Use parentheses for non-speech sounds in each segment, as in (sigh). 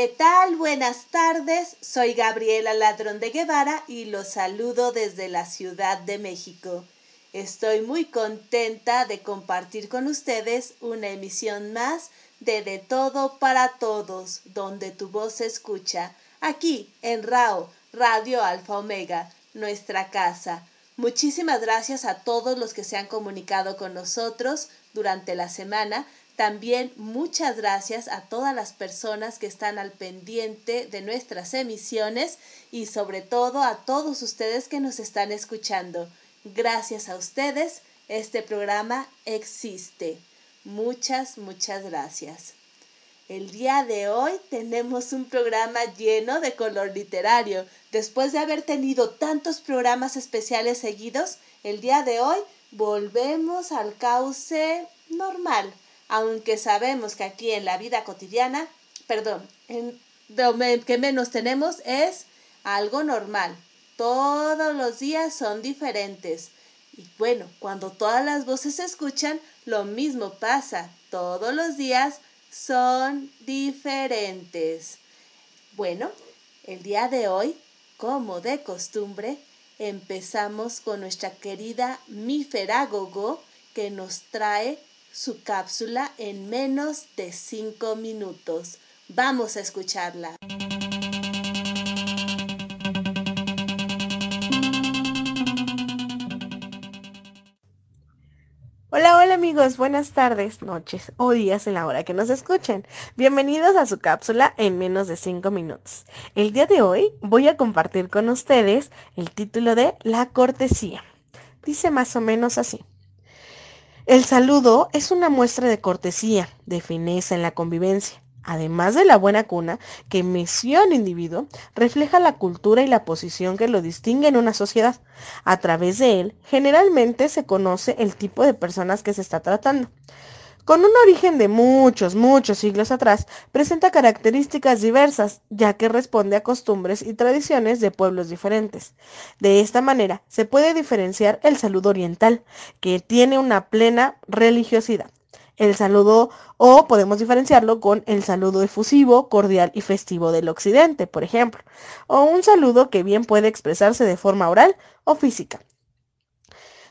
¿Qué tal? Buenas tardes. Soy Gabriela Ladrón de Guevara y los saludo desde la Ciudad de México. Estoy muy contenta de compartir con ustedes una emisión más de De Todo para Todos, donde tu voz se escucha, aquí en RAO, Radio Alfa Omega, nuestra casa. Muchísimas gracias a todos los que se han comunicado con nosotros durante la semana también muchas gracias a todas las personas que están al pendiente de nuestras emisiones y sobre todo a todos ustedes que nos están escuchando. Gracias a ustedes, este programa existe. Muchas, muchas gracias. El día de hoy tenemos un programa lleno de color literario. Después de haber tenido tantos programas especiales seguidos, el día de hoy volvemos al cauce normal aunque sabemos que aquí en la vida cotidiana, perdón, en, lo que menos tenemos es algo normal. Todos los días son diferentes. Y bueno, cuando todas las voces se escuchan, lo mismo pasa. Todos los días son diferentes. Bueno, el día de hoy, como de costumbre, empezamos con nuestra querida Miferagogo que nos trae su cápsula en menos de 5 minutos. Vamos a escucharla. Hola, hola amigos, buenas tardes, noches o días en la hora que nos escuchen. Bienvenidos a su cápsula en menos de 5 minutos. El día de hoy voy a compartir con ustedes el título de La cortesía. Dice más o menos así. El saludo es una muestra de cortesía, de fineza en la convivencia. Además de la buena cuna que meció al individuo, refleja la cultura y la posición que lo distingue en una sociedad. A través de él, generalmente se conoce el tipo de personas que se está tratando. Con un origen de muchos, muchos siglos atrás, presenta características diversas, ya que responde a costumbres y tradiciones de pueblos diferentes. De esta manera, se puede diferenciar el saludo oriental, que tiene una plena religiosidad. El saludo, o podemos diferenciarlo con el saludo efusivo, cordial y festivo del occidente, por ejemplo, o un saludo que bien puede expresarse de forma oral o física.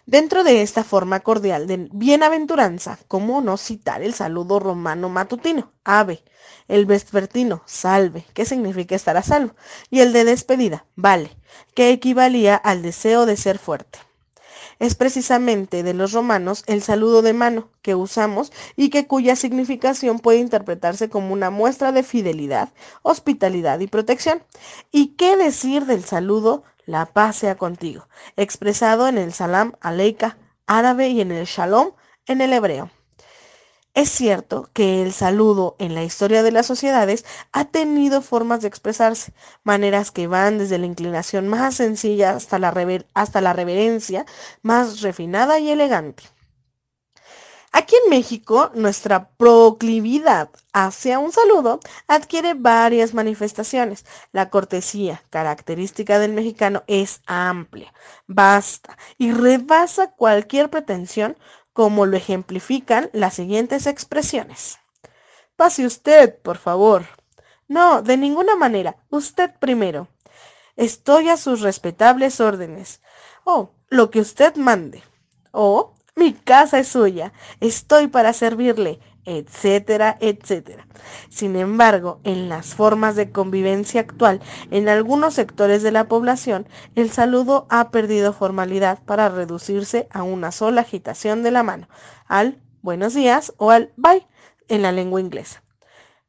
Dentro de esta forma cordial de bienaventuranza, ¿cómo no citar el saludo romano matutino, ave, el vespertino, salve, que significa estar a salvo, y el de despedida, vale, que equivalía al deseo de ser fuerte? Es precisamente de los romanos el saludo de mano que usamos y que cuya significación puede interpretarse como una muestra de fidelidad, hospitalidad y protección. ¿Y qué decir del saludo la paz sea contigo, expresado en el salam aleika árabe y en el shalom en el hebreo. Es cierto que el saludo en la historia de las sociedades ha tenido formas de expresarse, maneras que van desde la inclinación más sencilla hasta la, hasta la reverencia más refinada y elegante. Aquí en México, nuestra proclividad hacia un saludo adquiere varias manifestaciones. La cortesía, característica del mexicano, es amplia, vasta y rebasa cualquier pretensión, como lo ejemplifican las siguientes expresiones. Pase usted, por favor. No, de ninguna manera. Usted primero. Estoy a sus respetables órdenes. Oh, lo que usted mande. O mi casa es suya, estoy para servirle, etcétera, etcétera. Sin embargo, en las formas de convivencia actual, en algunos sectores de la población, el saludo ha perdido formalidad para reducirse a una sola agitación de la mano, al buenos días o al bye en la lengua inglesa.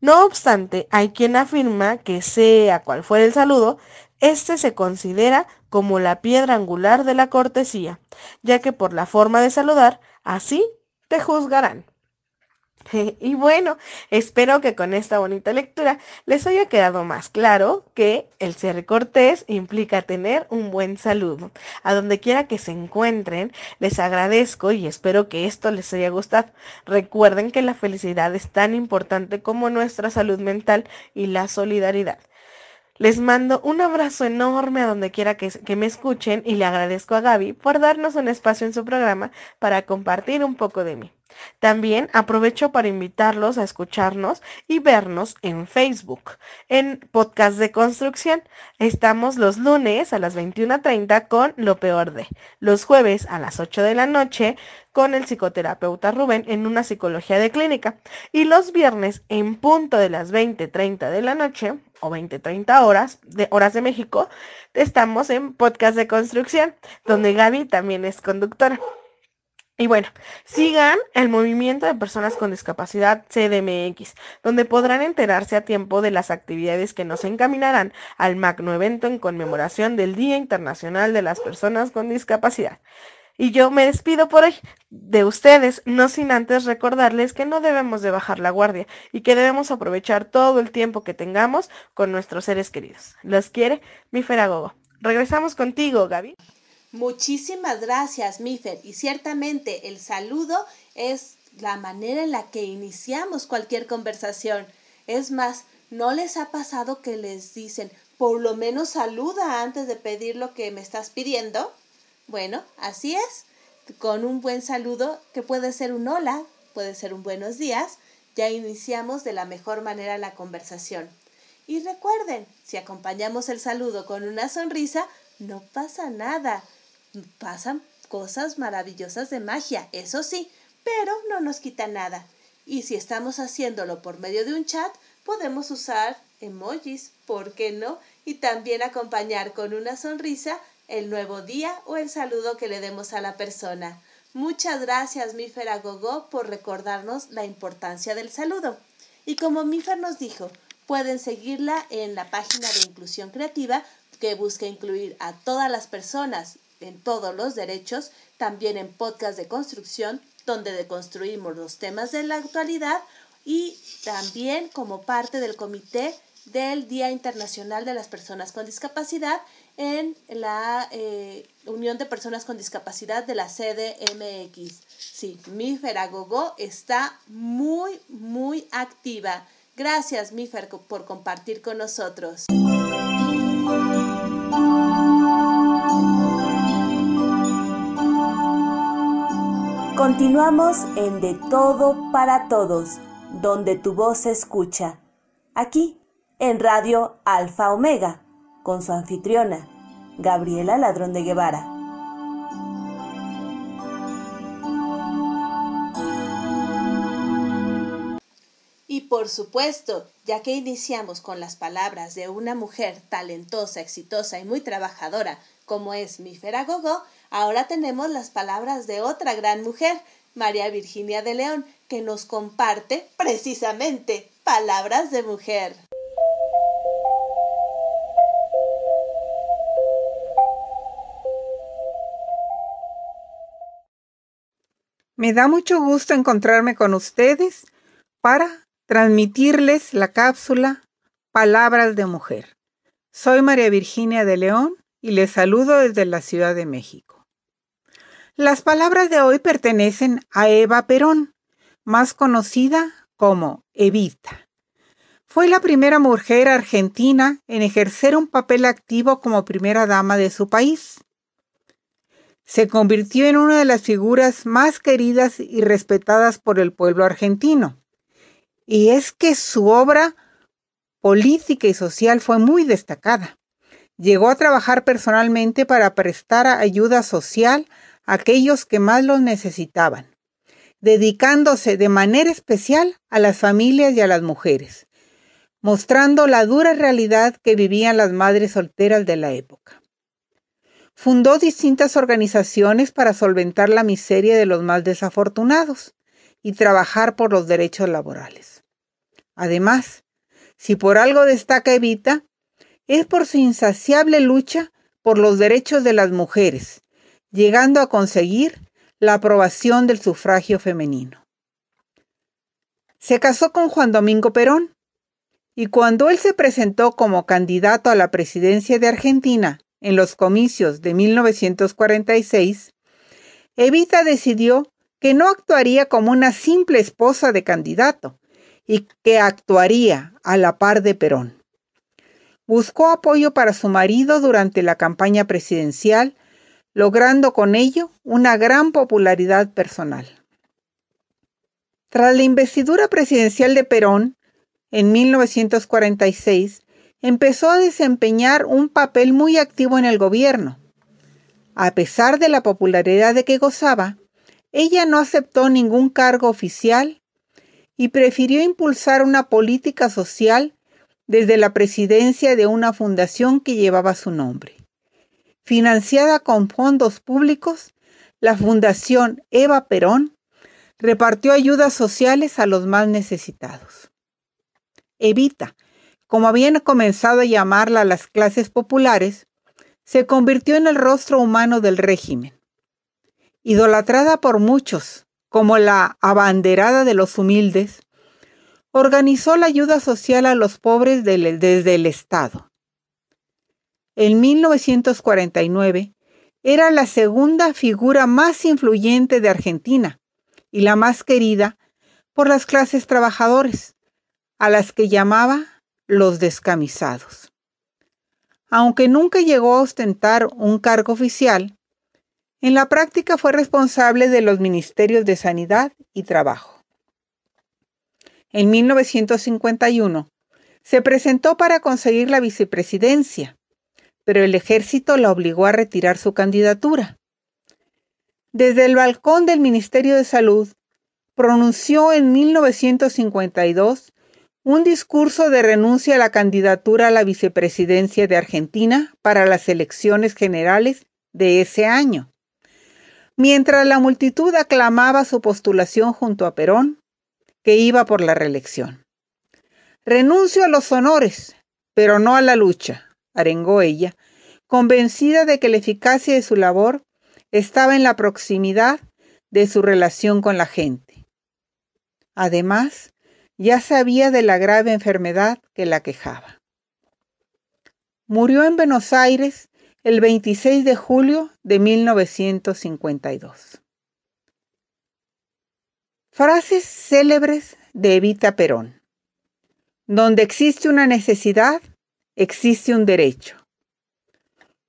No obstante, hay quien afirma que sea cual fuera el saludo, este se considera como la piedra angular de la cortesía, ya que por la forma de saludar, así te juzgarán. (laughs) Y bueno, espero que con esta bonita lectura les haya quedado más claro que el ser cortés implica tener un buen saludo. A donde quiera que se encuentren, les agradezco y espero que esto les haya gustado. Recuerden que la felicidad es tan importante como nuestra salud mental y la solidaridad. Les mando un abrazo enorme a donde quiera que, me escuchen y le agradezco a Gaby por darnos un espacio en su programa para compartir un poco de mí. También aprovecho para invitarlos a escucharnos y vernos en Facebook, en Podcast de Construcción. Estamos los lunes a las 21.30 con Lo Peor de, los jueves a las 8 de la noche con el psicoterapeuta Rubén en una psicología de clínica y los viernes en punto de las 20.30 de la noche o 20.30 horas de horas de México, estamos en Podcast de Construcción, donde Gaby también es conductora. Y bueno, sigan el movimiento de personas con discapacidad CDMX, donde podrán enterarse a tiempo de las actividades que nos encaminarán al magno evento en conmemoración del Día Internacional de las Personas con Discapacidad. Y yo me despido por hoy de ustedes, no sin antes recordarles que no debemos de bajar la guardia y que debemos aprovechar todo el tiempo que tengamos con nuestros seres queridos. Los quiere mi Feragogo. Regresamos contigo, Gaby. Muchísimas gracias, Mifer. Y ciertamente el saludo es la manera en la que iniciamos cualquier conversación. Es más, ¿no les ha pasado que les dicen, por lo menos saluda antes de pedir lo que me estás pidiendo? Bueno, así es. Con un buen saludo, que puede ser un hola, puede ser un buenos días, ya iniciamos de la mejor manera la conversación. Y recuerden, si acompañamos el saludo con una sonrisa, no pasa nada pasan cosas maravillosas de magia, eso sí, pero no nos quita nada. Y si estamos haciéndolo por medio de un chat, podemos usar emojis, ¿por qué no? Y también acompañar con una sonrisa el nuevo día o el saludo que le demos a la persona. Muchas gracias, Mifer Agogó, por recordarnos la importancia del saludo. Y como Mifer nos dijo, pueden seguirla en la página de Inclusión Creativa que busca incluir a todas las personas en todos los derechos, también en podcast de construcción, donde deconstruimos los temas de la actualidad y también como parte del comité del Día Internacional de las Personas con Discapacidad en la eh, Unión de Personas con Discapacidad de la CDMX. Sí, mi Feragogo está muy, muy activa. Gracias, Mifer, por compartir con nosotros. Continuamos en De Todo para Todos, donde tu voz se escucha. Aquí, en Radio Alfa Omega, con su anfitriona, Gabriela Ladrón de Guevara. Y por supuesto, ya que iniciamos con las palabras de una mujer talentosa, exitosa y muy trabajadora, como es mi Feragogo, Ahora tenemos las palabras de otra gran mujer, María Virginia de León, que nos comparte precisamente palabras de mujer. Me da mucho gusto encontrarme con ustedes para transmitirles la cápsula Palabras de Mujer. Soy María Virginia de León y les saludo desde la Ciudad de México. Las palabras de hoy pertenecen a Eva Perón, más conocida como Evita. Fue la primera mujer argentina en ejercer un papel activo como primera dama de su país. Se convirtió en una de las figuras más queridas y respetadas por el pueblo argentino. Y es que su obra política y social fue muy destacada. Llegó a trabajar personalmente para prestar ayuda social aquellos que más los necesitaban, dedicándose de manera especial a las familias y a las mujeres, mostrando la dura realidad que vivían las madres solteras de la época. Fundó distintas organizaciones para solventar la miseria de los más desafortunados y trabajar por los derechos laborales. Además, si por algo destaca Evita, es por su insaciable lucha por los derechos de las mujeres, llegando a conseguir la aprobación del sufragio femenino. Se casó con Juan Domingo Perón y cuando él se presentó como candidato a la presidencia de Argentina en los comicios de 1946, Evita decidió que no actuaría como una simple esposa de candidato y que actuaría a la par de Perón. Buscó apoyo para su marido durante la campaña presidencial, logrando con ello una gran popularidad personal. Tras la investidura presidencial de Perón, en 1946, empezó a desempeñar un papel muy activo en el gobierno. A pesar de la popularidad de que gozaba, ella no aceptó ningún cargo oficial y prefirió impulsar una política social desde la presidencia de una fundación que llevaba su nombre. Financiada con fondos públicos, la Fundación Eva Perón repartió ayudas sociales a los más necesitados. Evita, como habían comenzado a llamarla las clases populares, se convirtió en el rostro humano del régimen. Idolatrada por muchos como la abanderada de los humildes, organizó la ayuda social a los pobres desde el Estado. En 1949 era la segunda figura más influyente de Argentina y la más querida por las clases trabajadores, a las que llamaba los descamisados. Aunque nunca llegó a ostentar un cargo oficial, en la práctica fue responsable de los ministerios de Sanidad y Trabajo. En 1951 se presentó para conseguir la vicepresidencia, pero el ejército la obligó a retirar su candidatura. Desde el balcón del Ministerio de Salud, pronunció en 1952 un discurso de renuncia a la candidatura a la vicepresidencia de Argentina para las elecciones generales de ese año. Mientras la multitud aclamaba su postulación junto a Perón, que iba por la reelección. Renuncio a los honores, pero no a la lucha, arengó ella, convencida de que la eficacia de su labor estaba en la proximidad de su relación con la gente. Además, ya sabía de la grave enfermedad que la quejaba. Murió en Buenos Aires el 26 de julio de 1952. Frases célebres de Evita Perón. Donde existe una necesidad, existe un derecho.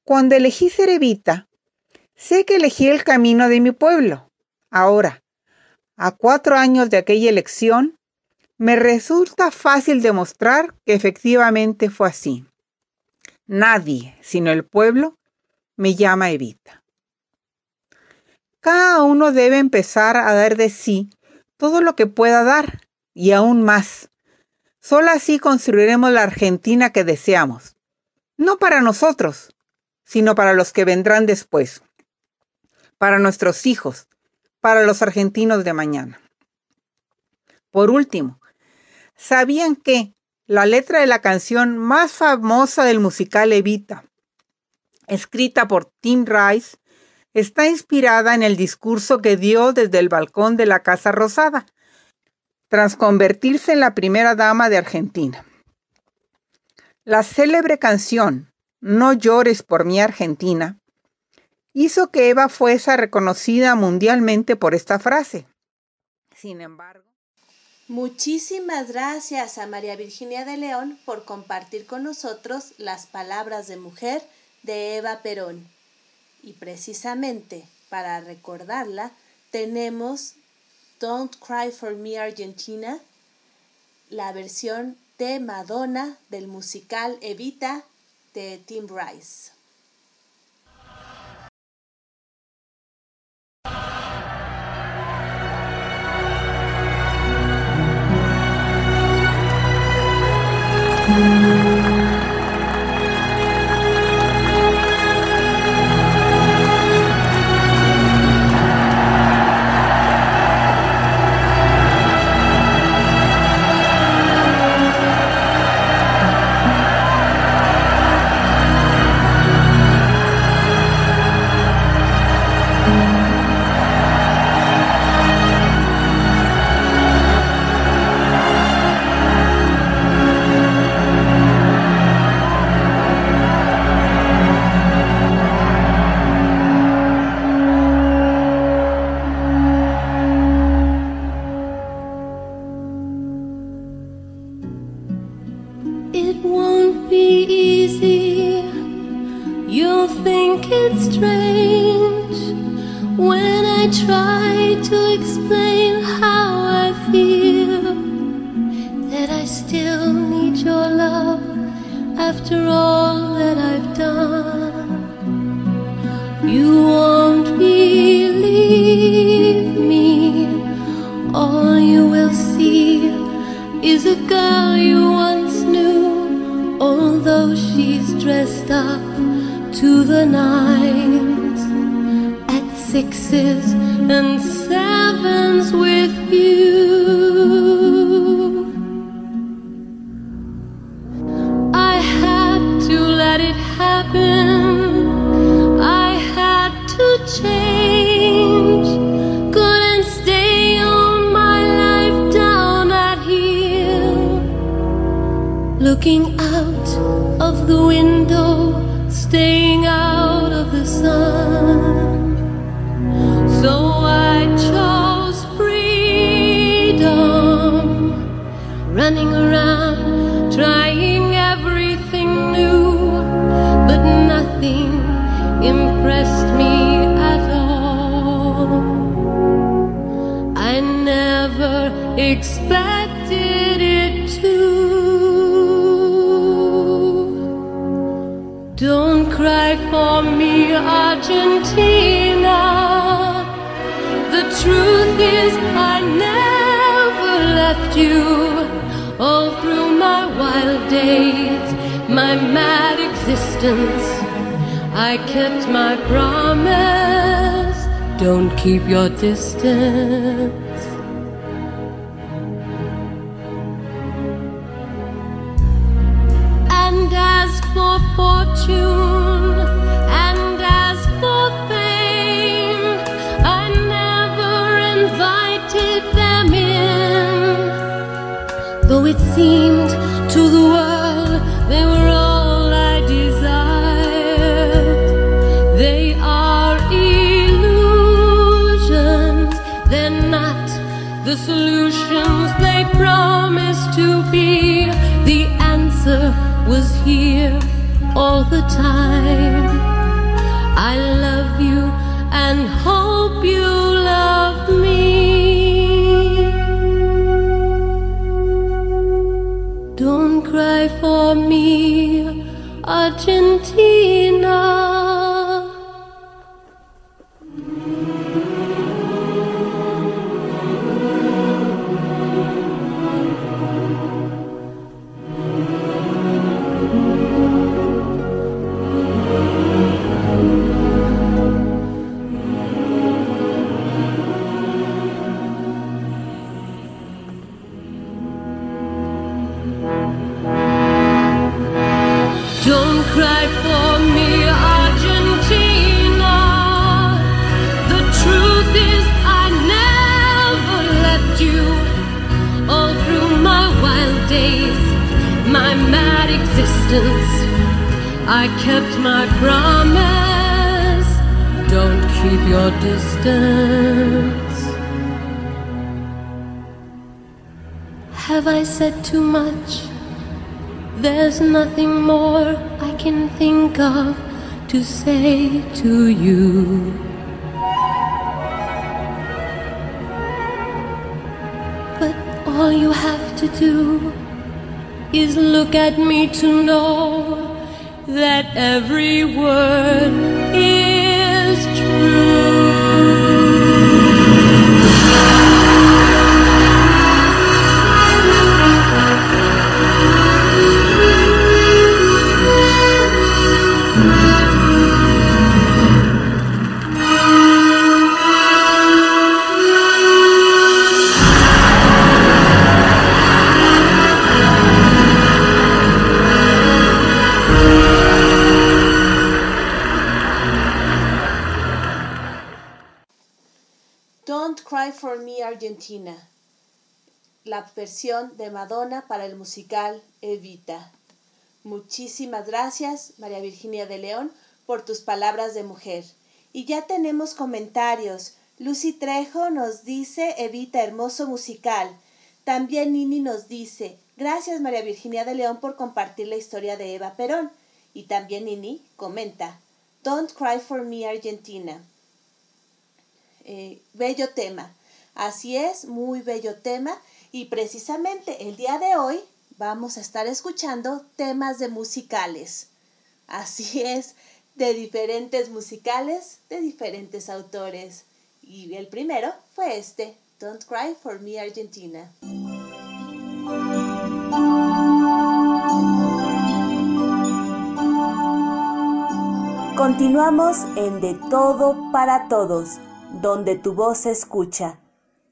Cuando elegí ser Evita, sé que elegí el camino de mi pueblo. Ahora, a cuatro años de aquella elección, me resulta fácil demostrar que efectivamente fue así. Nadie, sino el pueblo, me llama Evita. Cada uno debe empezar a dar de sí todo lo que pueda dar y aún más. Solo así construiremos la Argentina que deseamos. No para nosotros, sino para los que vendrán después. Para nuestros hijos, para los argentinos de mañana. Por último, ¿Sabían que la letra de la canción más famosa del musical Evita, escrita por Tim Rice, está inspirada en el discurso que dio desde el balcón de la Casa Rosada, tras convertirse en la primera dama de Argentina. La célebre canción No llores por mi Argentina hizo que Eva fuese reconocida mundialmente por esta frase. Sin embargo, Muchísimas gracias a María Virginia de León por compartir con nosotros las palabras de mujer de Eva Perón. Y precisamente para recordarla tenemos Don't Cry for Me Argentina, la versión de Madonna del musical Evita de Tim Rice. all the time. to say to you. But all you have to do is look at me to know that every word is true. for Me Argentina, la versión de Madonna para el musical Evita. Muchísimas gracias, María Virginia de León, por tus palabras de mujer. Y ya tenemos comentarios. Lucy Trejo nos dice Evita, hermoso musical. También Nini nos dice, gracias María Virginia de León por compartir la historia de Eva Perón. Y también Nini comenta, Don't Cry for Me Argentina. Eh, bello tema. Así es, muy bello tema. Y precisamente el día de hoy vamos a estar escuchando temas de musicales. Así es, de diferentes musicales, de diferentes autores. Y el primero fue este, Don't Cry for Me Argentina. Continuamos en De Todo para Todos, donde tu voz se escucha.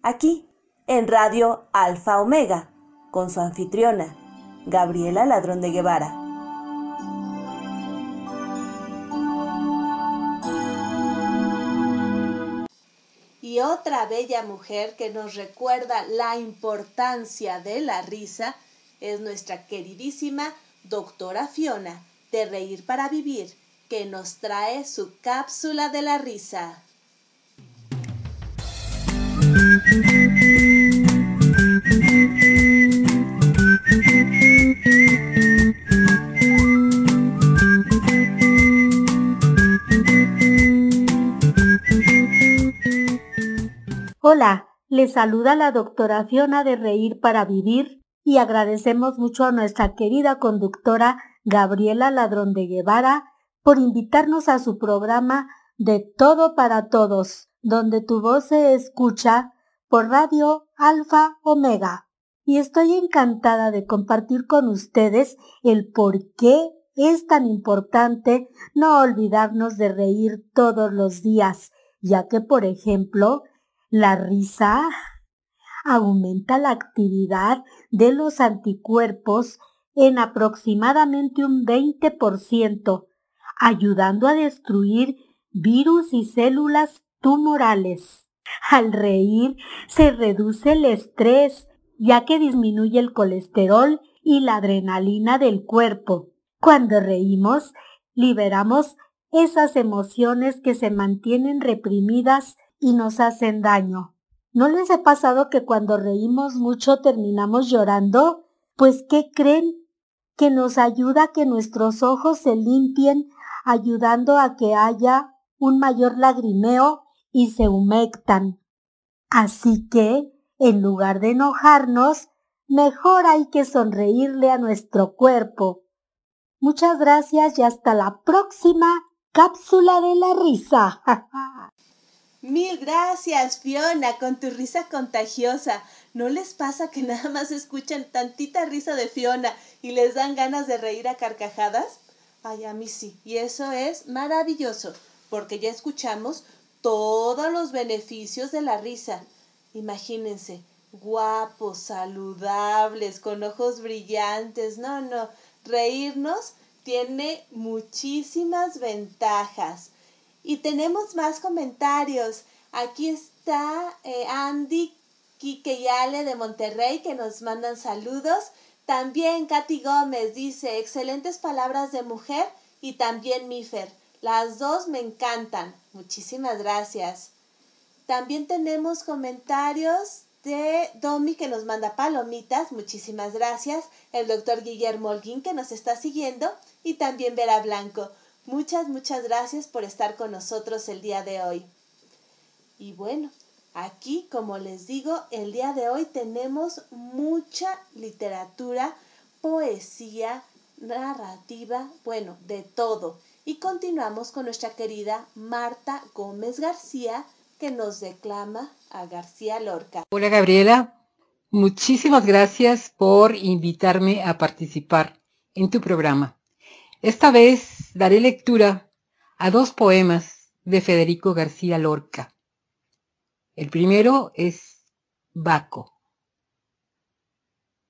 Aquí, en Radio Alfa Omega, con su anfitriona, Gabriela Ladrón de Guevara. Y otra bella mujer que nos recuerda la importancia de la risa es nuestra queridísima doctora Fiona de Reír para Vivir, que nos trae su cápsula de la risa. Hola, le saluda la doctora Fiona de Reír para Vivir y agradecemos mucho a nuestra querida conductora Gabriela Ladrón de Guevara por invitarnos a su programa de Todo para Todos, donde tu voz se escucha por Radio Alfa Omega. Y estoy encantada de compartir con ustedes el por qué es tan importante no olvidarnos de reír todos los días, ya que, por ejemplo, la risa aumenta la actividad de los anticuerpos en aproximadamente un 20%, ayudando a destruir virus y células tumorales. Al reír se reduce el estrés, ya que disminuye el colesterol y la adrenalina del cuerpo. Cuando reímos, liberamos esas emociones que se mantienen reprimidas y nos hacen daño. ¿No les ha pasado que cuando reímos mucho terminamos llorando? Pues ¿qué creen? Que nos ayuda a que nuestros ojos se limpien, ayudando a que haya un mayor lagrimeo y se humectan. Así que, en lugar de enojarnos, mejor hay que sonreírle a nuestro cuerpo. Muchas gracias y hasta la próxima cápsula de la risa. (laughs) Mil gracias, Fiona, con tu risa contagiosa. ¿No les pasa que nada más escuchan tantita risa de Fiona y les dan ganas de reír a carcajadas? Ay, a mí sí. Y eso es maravilloso, porque ya escuchamos todos los beneficios de la risa. Imagínense, guapos, saludables, con ojos brillantes. No, no, reírnos tiene muchísimas ventajas. Y tenemos más comentarios. Aquí está eh, Andy Kikeyale de Monterrey que nos mandan saludos. También Katy Gómez dice, excelentes palabras de mujer y también Mifer. Las dos me encantan. Muchísimas gracias. También tenemos comentarios de Domi que nos manda palomitas. Muchísimas gracias. El doctor Guillermo Holguín que nos está siguiendo. Y también Vera Blanco. Muchas, muchas gracias por estar con nosotros el día de hoy. Y bueno, aquí, como les digo, el día de hoy tenemos mucha literatura, poesía, narrativa, bueno, de todo. Y continuamos con nuestra querida Marta Gómez García, que nos declama a García Lorca. Hola Gabriela, muchísimas gracias por invitarme a participar en tu programa. Esta vez daré lectura a dos poemas de Federico García Lorca. El primero es Baco.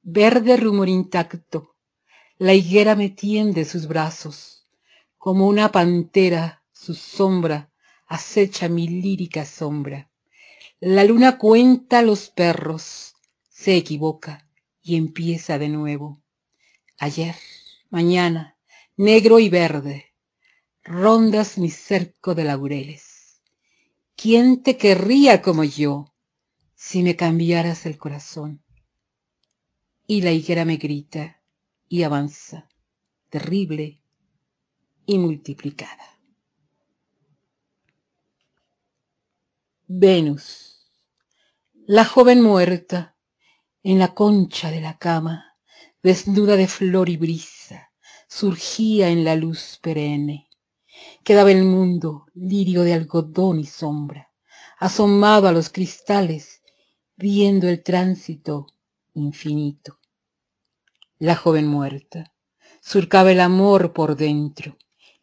Verde rumor intacto, la higuera me tiende sus brazos, como una pantera su sombra acecha mi lírica sombra. La luna cuenta los perros, se equivoca y empieza de nuevo. Ayer, mañana, negro y verde, rondas mi cerco de laureles. ¿Quién te querría como yo si me cambiaras el corazón? y la higuera me grita y avanza, terrible y multiplicada. Venus, la joven muerta, en la concha de la cama, desnuda de flor y brisa, surgía en la luz perenne. Quedaba el mundo lirio de algodón y sombra, asomado a los cristales, viendo el tránsito infinito la joven muerta, surcaba el amor por dentro,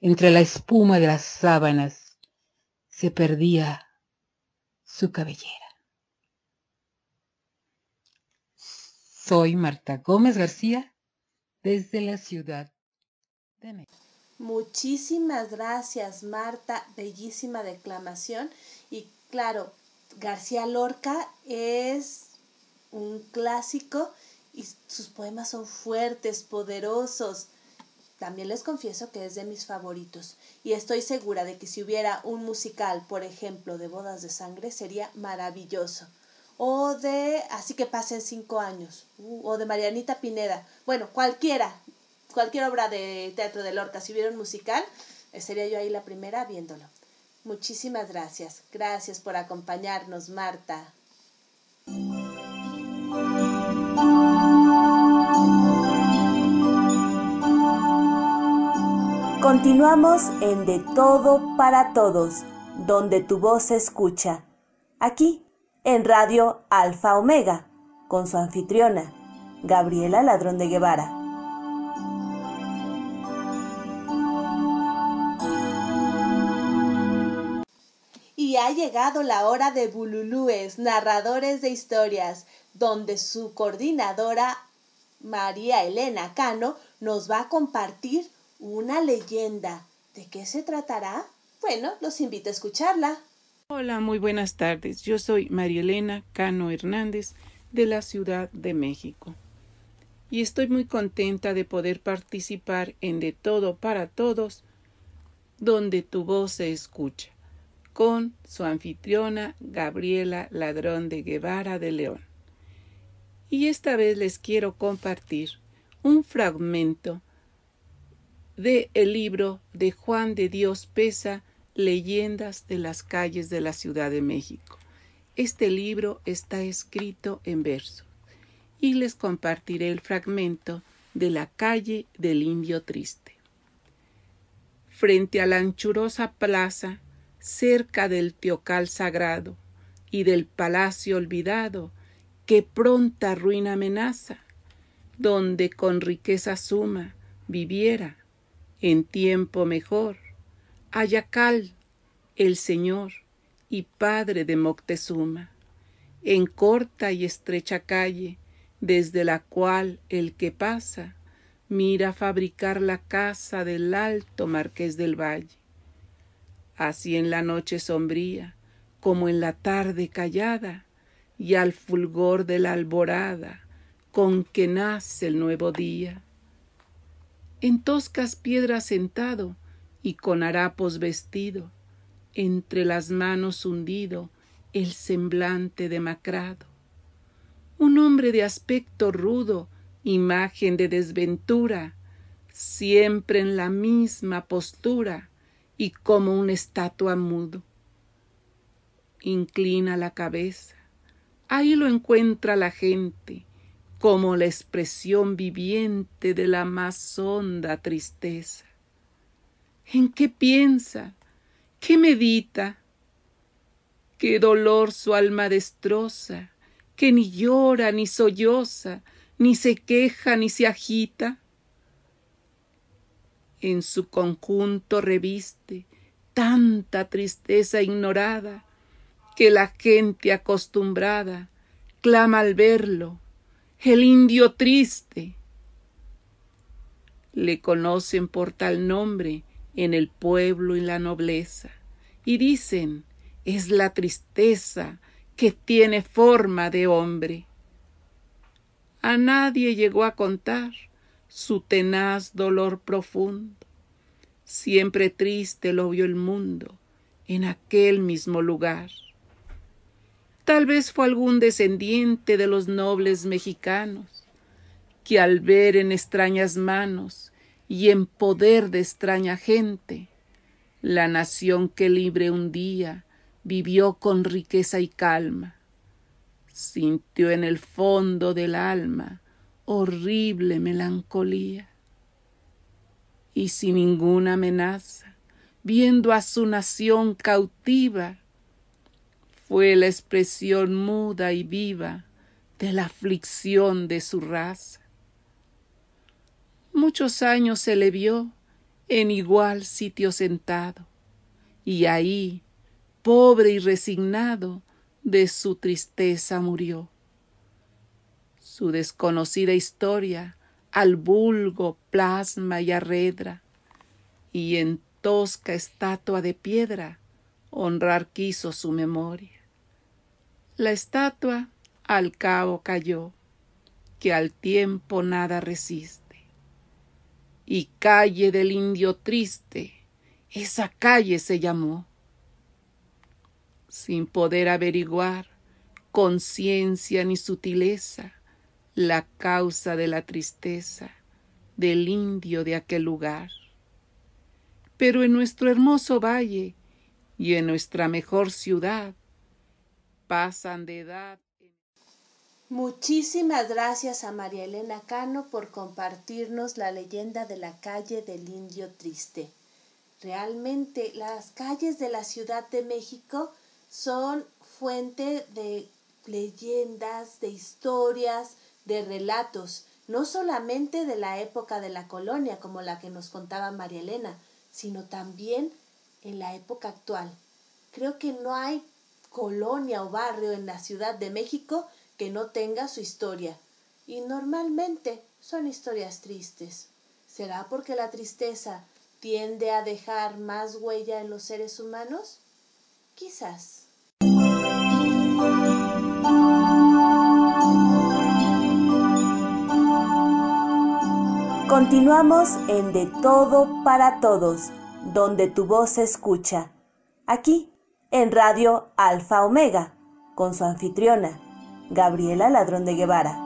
entre la espuma de las sábanas se perdía su cabellera. Soy Marta Gómez García desde la ciudad de México. Muchísimas gracias, Marta. Bellísima declamación. Y claro, García Lorca es un clásico y sus poemas son fuertes, poderosos. También les confieso que es de mis favoritos y estoy segura de que si hubiera un musical, por ejemplo, de Bodas de Sangre, sería maravilloso. O de Así que pasen cinco años, uh, o de Marianita Pineda. Bueno, cualquiera, cualquier obra de teatro de Lorca, si hubiera un musical, eh, sería yo ahí la primera viéndolo. Muchísimas gracias. Gracias por acompañarnos, Marta. Continuamos en De Todo para Todos, donde tu voz se escucha. Aquí, en Radio Alfa Omega, con su anfitriona, Gabriela Ladrón de Guevara. Y ha llegado la hora de Bululúes, narradores de historias, donde su coordinadora, María Elena Cano, nos va a compartir una leyenda. ¿De qué se tratará? Bueno, los invito a escucharla. Hola, muy buenas tardes. Yo soy María Elena Cano Hernández de la Ciudad de México. Y estoy muy contenta de poder participar en De Todo para Todos, donde tu voz se escucha, con su anfitriona Gabriela Ladrón de Guevara de León. Y esta vez les quiero compartir un fragmento de el libro de Juan de Dios Pesa, Leyendas de las calles de la Ciudad de México. Este libro está escrito en verso y les compartiré el fragmento de la calle del Indio Triste. Frente a la anchurosa plaza, cerca del teocal sagrado y del palacio olvidado, que pronta ruina amenaza, donde con riqueza suma viviera en tiempo mejor, Ayacal, el Señor y Padre de Moctezuma, en corta y estrecha calle, desde la cual el que pasa mira fabricar la casa del alto marqués del valle. Así en la noche sombría, como en la tarde callada, y al fulgor de la alborada, con que nace el nuevo día, en toscas piedras sentado y con harapos vestido, entre las manos hundido el semblante demacrado. Un hombre de aspecto rudo, imagen de desventura, siempre en la misma postura y como una estatua mudo. Inclina la cabeza, ahí lo encuentra la gente, como la expresión viviente de la más honda tristeza. ¿En qué piensa? ¿Qué medita? ¿Qué dolor su alma destroza? que ni llora ni solloza, ni se queja ni se agita. En su conjunto reviste tanta tristeza ignorada que la gente acostumbrada clama al verlo el indio triste. Le conocen por tal nombre en el pueblo y la nobleza, y dicen, es la tristeza que tiene forma de hombre. A nadie llegó a contar su tenaz dolor profundo. Siempre triste lo vio el mundo en aquel mismo lugar. Tal vez fue algún descendiente de los nobles mexicanos, que al ver en extrañas manos y en poder de extraña gente, la nación que libre un día vivió con riqueza y calma, sintió en el fondo del alma horrible melancolía. Y sin ninguna amenaza, viendo a su nación cautiva, fue la expresión muda y viva de la aflicción de su raza. Muchos años se le vio en igual sitio sentado, y ahí, pobre y resignado, de su tristeza murió. Su desconocida historia al vulgo plasma y arredra, y en tosca estatua de piedra honrar quiso su memoria. La estatua al cabo cayó, que al tiempo nada resiste. Y calle del indio triste, esa calle se llamó. Sin poder averiguar con ciencia ni sutileza la causa de la tristeza del indio de aquel lugar. Pero en nuestro hermoso valle y en nuestra mejor ciudad pasan de edad. Muchísimas gracias a María Elena Cano por compartirnos la leyenda de la calle del Indio Triste. Realmente las calles de la Ciudad de México son fuente de leyendas, de historias, de relatos, no solamente de la época de la colonia, como la que nos contaba María Elena, sino también en la época actual. Creo que no hay colonia o barrio en la Ciudad de México que no tenga su historia. Y normalmente son historias tristes. ¿Será porque la tristeza tiende a dejar más huella en los seres humanos? Quizás. Continuamos en De Todo para Todos, donde tu voz se escucha. Aquí, en Radio Alfa Omega, con su anfitriona, Gabriela Ladrón de Guevara.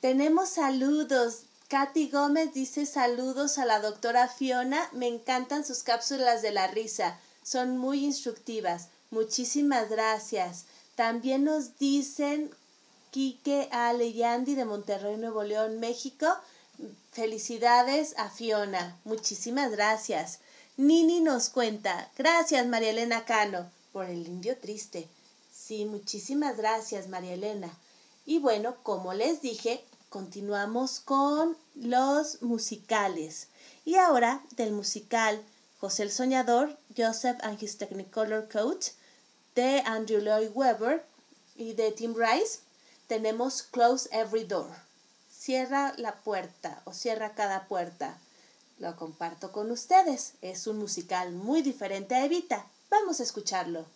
Tenemos saludos. Katy Gómez dice saludos a la doctora Fiona. Me encantan sus cápsulas de la risa. Son muy instructivas. Muchísimas gracias. También nos dicen Quique Ale Yandy de Monterrey, Nuevo León, México. Felicidades a Fiona. Muchísimas gracias. Nini nos cuenta, gracias María Elena Cano por el indio triste. Sí, muchísimas gracias María Elena. Y bueno, como les dije, continuamos con los musicales. Y ahora del musical José el Soñador, Joseph and His Technicolor Coat, de Andrew Lloyd Webber y de Tim Rice, tenemos Close Every Door. Cierra la puerta o cierra cada puerta lo comparto con ustedes. Es un musical muy diferente a Evita. Vamos a escucharlo.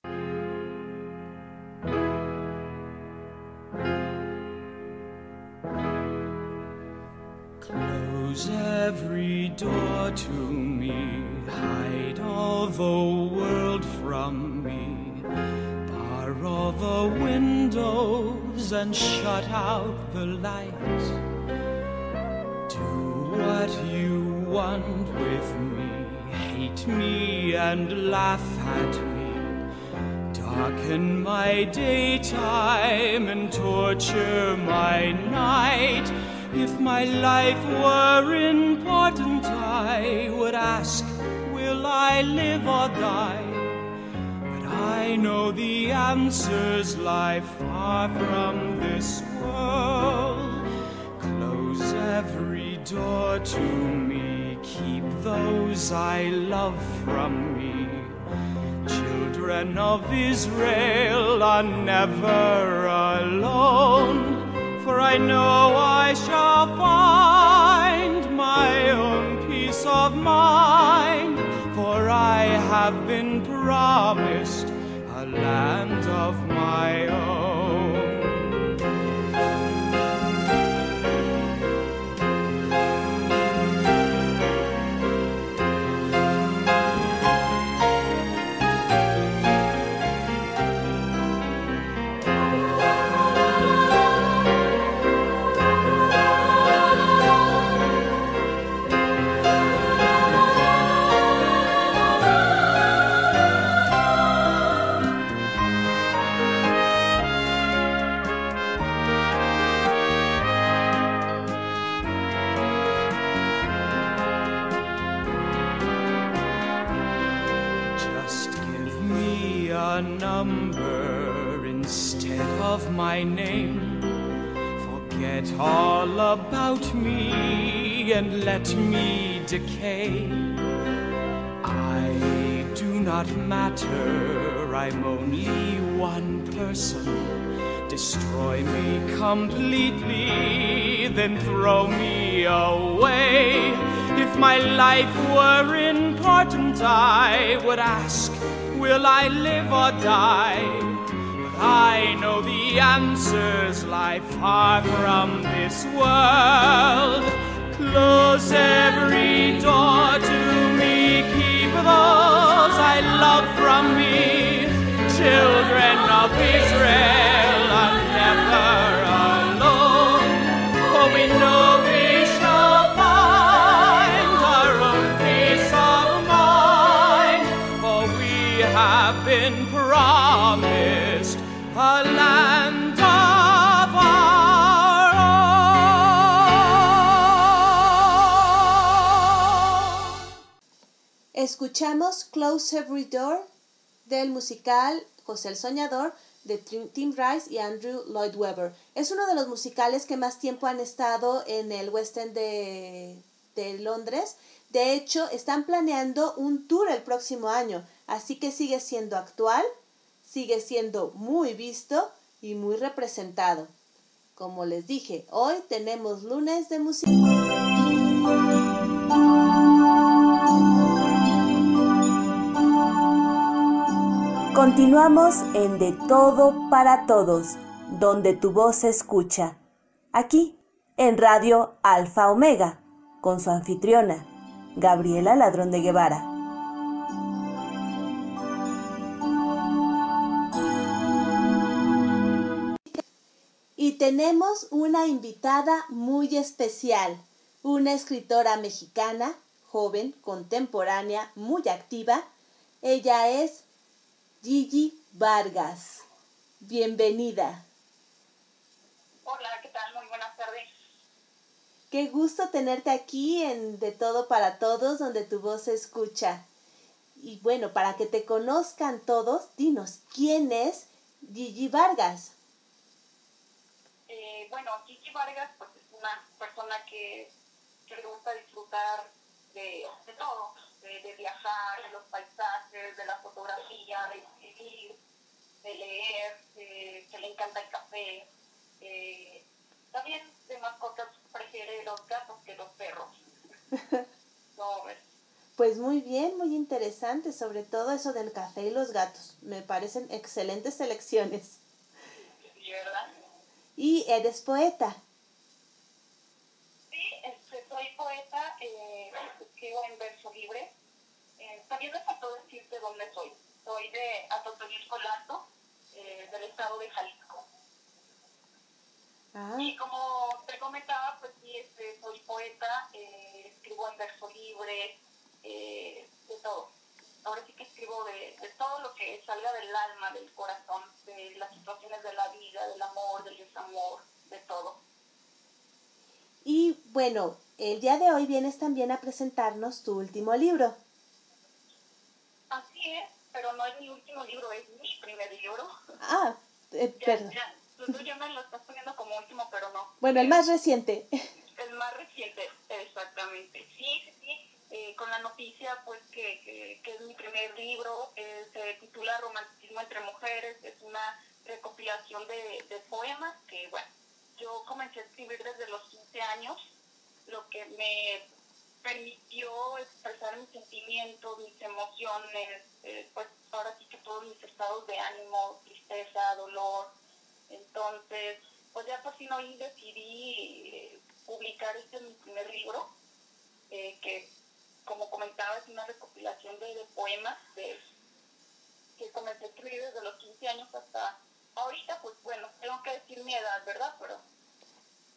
Close every door to me, hide all the world from me, bar all the windows and shut out the lights. Do what you want with me, hate me and laugh at me, darken my daytime and torture my night. If my life were important, I would ask, Will I live or die? But I know the answers lie far from this world. Close every door to me keep those I love from me. Children of Israel are never alone, for I know I shall find my own peace of mind, for I have been promised a land of my own. Number instead of my name. Forget all about me and let me decay. I do not matter, I'm only one person. Destroy me completely, then throw me away. If my life were important, I would ask, Will I live or die? I know the answers lie far from this world. Close every door to me, keep those I love from me. Children of Israel Escuchamos Close Every Door del musical José el Soñador de Tim Rice y Andrew Lloyd Webber. Es uno de los musicales que más tiempo han estado en el West End de, de Londres. De hecho, están planeando un tour el próximo año, así que sigue siendo actual, sigue siendo muy visto y muy representado. Como les dije, hoy tenemos lunes de música. Continuamos en De Todo para Todos, donde tu voz se escucha. Aquí, en Radio Alfa Omega, con su anfitriona, Gabriela Ladrón de Guevara. Y tenemos una invitada muy especial, una escritora mexicana, joven, contemporánea, muy activa. Ella es Gigi Vargas. Bienvenida. Hola, ¿qué tal? Muy buenas tardes. Qué gusto tenerte aquí en De Todo para Todos, donde tu voz se escucha. Y bueno, para que te conozcan todos, dinos, ¿quién es Gigi Vargas? Eh, bueno, Gigi Vargas pues, es una persona que, que le gusta disfrutar de, de todo, de, de viajar, de los paisajes, de la fotografía, de escribir, de leer, de- que le encanta el café. eh, también de mascotas prefiere los gatos que los perros. (laughs) No, es- Pues muy bien, muy interesante, sobre todo eso del café y los gatos. Me parecen excelentes selecciones. sí, ¿verdad? Y eres poeta. Sí, este, soy poeta, eh, escribo en verso libre. También me faltó decirte dónde soy. Soy de Atotonilco Lato, eh, del estado de Jalisco. Ah, Y como te comentaba, pues sí, este, soy poeta, eh, escribo en verso libre, eh, de todo. Ahora sí que escribo de, de todo lo que salga del alma, del corazón, de las situaciones de la vida, del amor, del desamor, de todo. y bueno, el día de hoy vienes también a presentarnos tu último libro. Así es, pero no es mi último libro, es mi primer libro. Ah, eh, Ya, perdón. ya, tú ya me lo estás poniendo como último, pero no. Bueno, el más reciente. El más reciente, exactamente. Sí, sí, sí. Eh, con la noticia, pues, que, que, que es mi primer libro, eh, se titula Romanticismo entre Mujeres, es una recopilación de, de poemas que, bueno, yo comencé a escribir desde los 15 años, lo que me permitió expresar mis sentimientos, mis emociones, eh, pues ahora sí que todos mis estados de ánimo, tristeza, dolor. Entonces, pues ya por fin hoy decidí eh, publicar este mi primer libro, eh, que como comentaba es una recopilación de, de poemas de, que comencé a escribir desde los 15 años hasta ahorita, pues bueno, tengo que decir mi edad, ¿verdad? Pero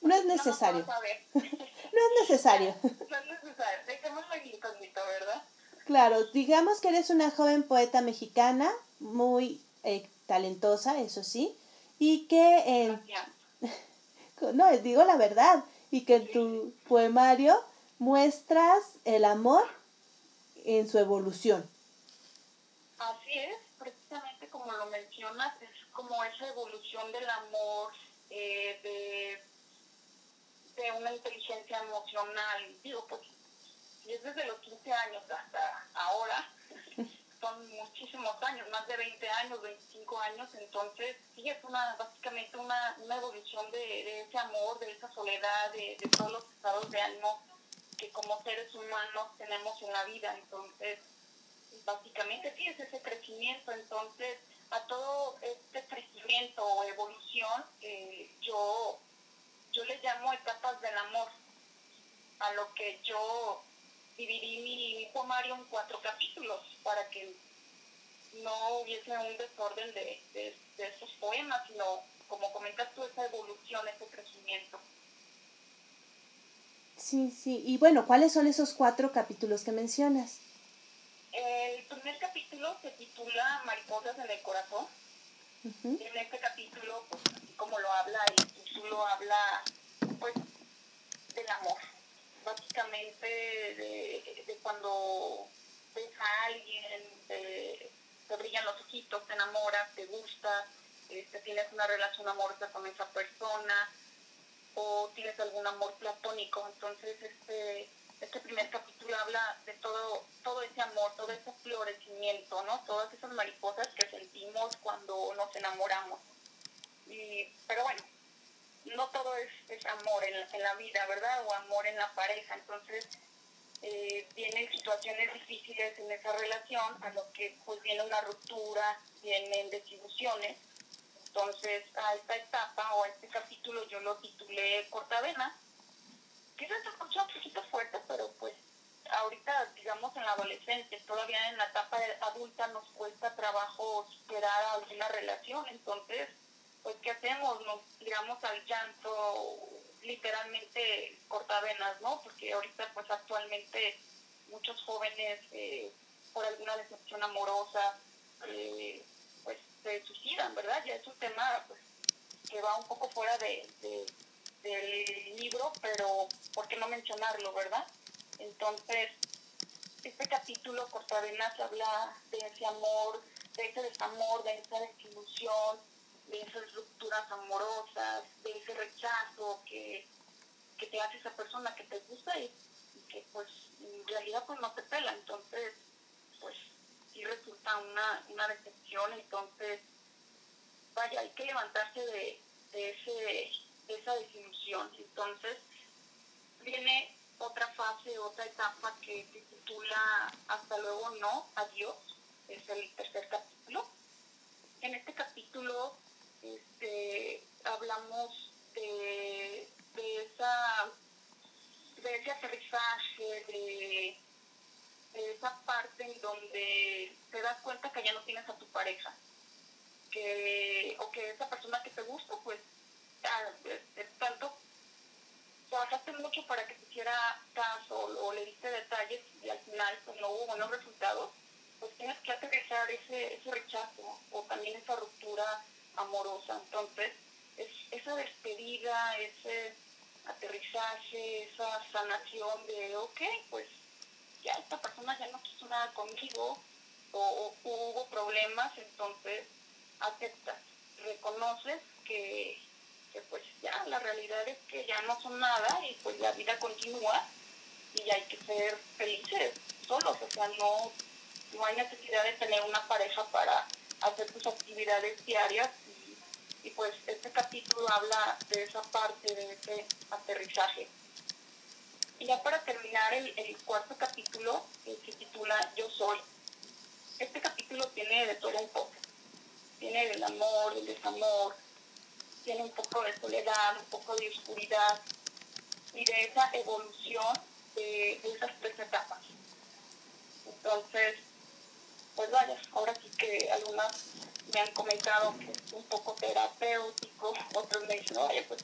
No es no necesario. a ver. (laughs) No es necesario. (laughs) no es necesario, dejémoslo incógnito, ¿verdad? Claro, digamos que eres una joven poeta mexicana, muy eh, talentosa, eso sí, y que (laughs) no, digo la verdad, y que en tu poemario muestras el amor en su evolución. Así es, precisamente como como lo mencionas, es como esa evolución del amor, eh, de, de una inteligencia emocional. Digo, pues, y es desde los 15 años hasta ahora, son muchísimos años, más de 20 años, 25 años, entonces sí es una básicamente una, una evolución de, de ese amor, de esa soledad, de, de todos los estados de ánimo que como seres humanos tenemos en la vida, entonces básicamente sí es ese crecimiento, entonces a todo este crecimiento o evolución eh, yo, yo le llamo etapas del amor, a lo que yo dividí mi, poemario en cuatro capítulos para que no hubiese un desorden de, de, de esos poemas, sino como comentas tú, esa evolución, ese crecimiento. Sí, sí. Y bueno, ¿cuáles son esos cuatro capítulos que mencionas? El primer capítulo se titula Mariposas en el corazón. En este capítulo, pues, como lo habla el título, habla pues del amor. Básicamente de, de cuando ves a alguien, te, te brillan los ojitos, te enamoras, te gusta, este, tienes una relación amorosa con esa persona o tienes algún amor platónico. Entonces, este, este primer capítulo habla de todo, todo ese amor, todo ese florecimiento, ¿no? Todas esas mariposas que sentimos cuando nos enamoramos. Y, pero bueno, no todo es, es amor en, en la vida, ¿verdad? O amor en la pareja. Entonces, eh, vienen situaciones difíciles en esa relación, a lo que pues viene una ruptura, vienen desilusiones. Entonces, a esta etapa o a este capítulo yo lo titulé Cortavena. Quizás se escucha un poquito fuerte, pero pues ahorita, digamos, en la adolescencia, todavía en la etapa adulta nos cuesta trabajo superar alguna relación. Entonces, pues, ¿qué hacemos? Nos tiramos al llanto, literalmente cortavenas, ¿no? Porque ahorita, pues, actualmente muchos jóvenes, eh, por alguna decepción amorosa, eh, pues, se suicidan, ¿verdad? Ya es un tema, pues, que va un poco fuera de- del libro, pero ¿por qué no mencionarlo, verdad? Entonces, este capítulo, Cortavenas, habla de ese amor, de ese desamor, de esa desilusión, de esas rupturas amorosas, de ese rechazo que, que te hace esa persona que te gusta y, que pues en realidad pues no te pela, entonces pues sí resulta una, una decepción, entonces vaya, hay que levantarse de, de, ese, esa desilusión, entonces viene otra fase, otra etapa que se titula Hasta luego no, adiós, es el tercer capítulo. En este capítulo este, hablamos de, esa, de ese aterrizaje, de, de esa parte en donde te das cuenta que ya no tienes a tu pareja, que, o que esa persona que te gusta, pues, es- es tanto trabajaste mucho para que te hiciera caso o le diste detalles y al final pues no hubo buenos resultados, pues tienes que aterrizar ese, ese rechazo o también esa ruptura amorosa. Entonces, es esa despedida, ese aterrizaje, esa sanación de, ok, pues ya esta persona ya no quiso nada conmigo o hubo problemas, entonces aceptas, reconoces que que pues ya la realidad es que ya no son nada y pues la vida continúa y hay que ser felices solos, o sea, no, no hay necesidad de tener una pareja para hacer tus actividades diarias y, pues este capítulo habla de esa parte, de ese aterrizaje. Y ya para terminar el, el cuarto capítulo, que se titula Yo Soy, este capítulo tiene de todo un poco, tiene del amor, del desamor, tiene un poco de soledad, un poco de oscuridad y de esa evolución de, esas tres etapas. Entonces, pues vaya, ahora sí que algunas me han comentado que es un poco terapéutico, otros me dicen, oye, pues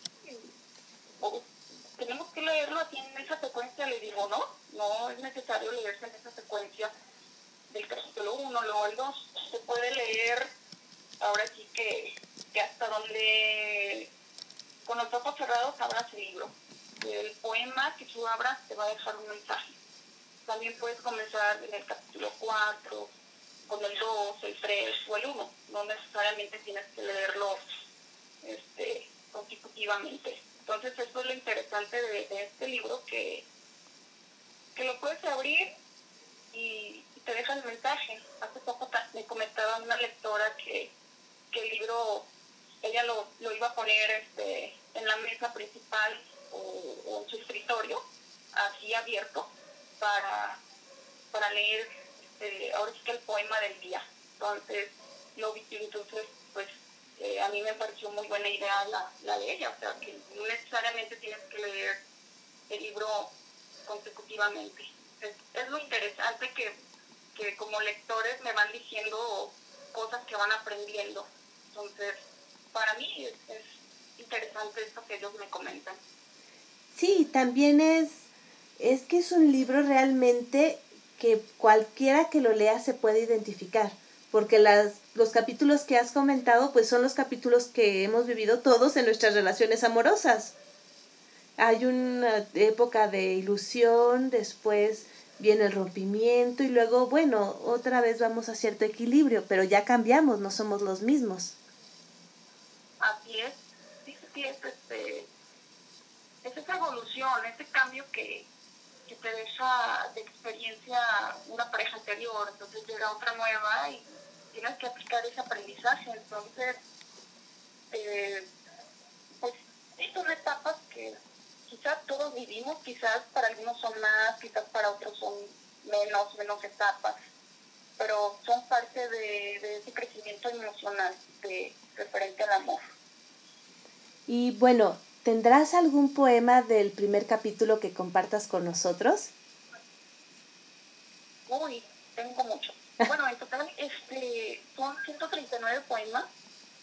tenemos que leerlo así en esa secuencia, le digo, no, no es necesario leerse en esa secuencia del capítulo 1, luego el 2, se puede leer ahora sí que, que hasta donde con los ojos cerrados abras el libro. El poema que tú abras te va a dejar un mensaje. También puedes comenzar en el capítulo 4 con el 2, el 3 o el 1. No necesariamente tienes que leerlo este, consecutivamente. Entonces eso es lo interesante de, este libro, que, que lo puedes abrir y, y te deja el mensaje. Hace poco me comentaba una lectora que, que el libro, ella lo, lo iba a poner este, en la mesa principal o, en su escritorio, así abierto, para, para leer este, ahora sí que el poema del día. Entonces, lo vi, entonces, pues eh, a mí me pareció muy buena idea la, la de ella, o sea, que no necesariamente tienes que leer el libro consecutivamente. Es, es lo interesante que, que como lectores me van diciendo cosas que van aprendiendo. Entonces, para mí es, es interesante esto que ellos me comentan. Sí, también es, es que es un libro realmente que cualquiera que lo lea se puede identificar, porque las, los capítulos que has comentado pues son los capítulos que hemos vivido todos en nuestras relaciones amorosas. Hay una época de ilusión, después viene el rompimiento y luego, bueno, otra vez vamos a cierto equilibrio, pero ya cambiamos, no somos los mismos. Así es, sí, sí, es, este, es esa evolución, ese cambio que, que te deja de experiencia una pareja anterior, entonces llega otra nueva y tienes que aplicar ese aprendizaje, entonces, eh, pues sí son etapas que quizás todos vivimos, quizás para algunos son más, quizás para otros son menos, menos etapas, pero son parte de, de ese crecimiento emocional de referente al amor. Y bueno, ¿tendrás algún poema del primer capítulo que compartas con nosotros? Uy, tengo mucho. Bueno, en total este, son 139 poemas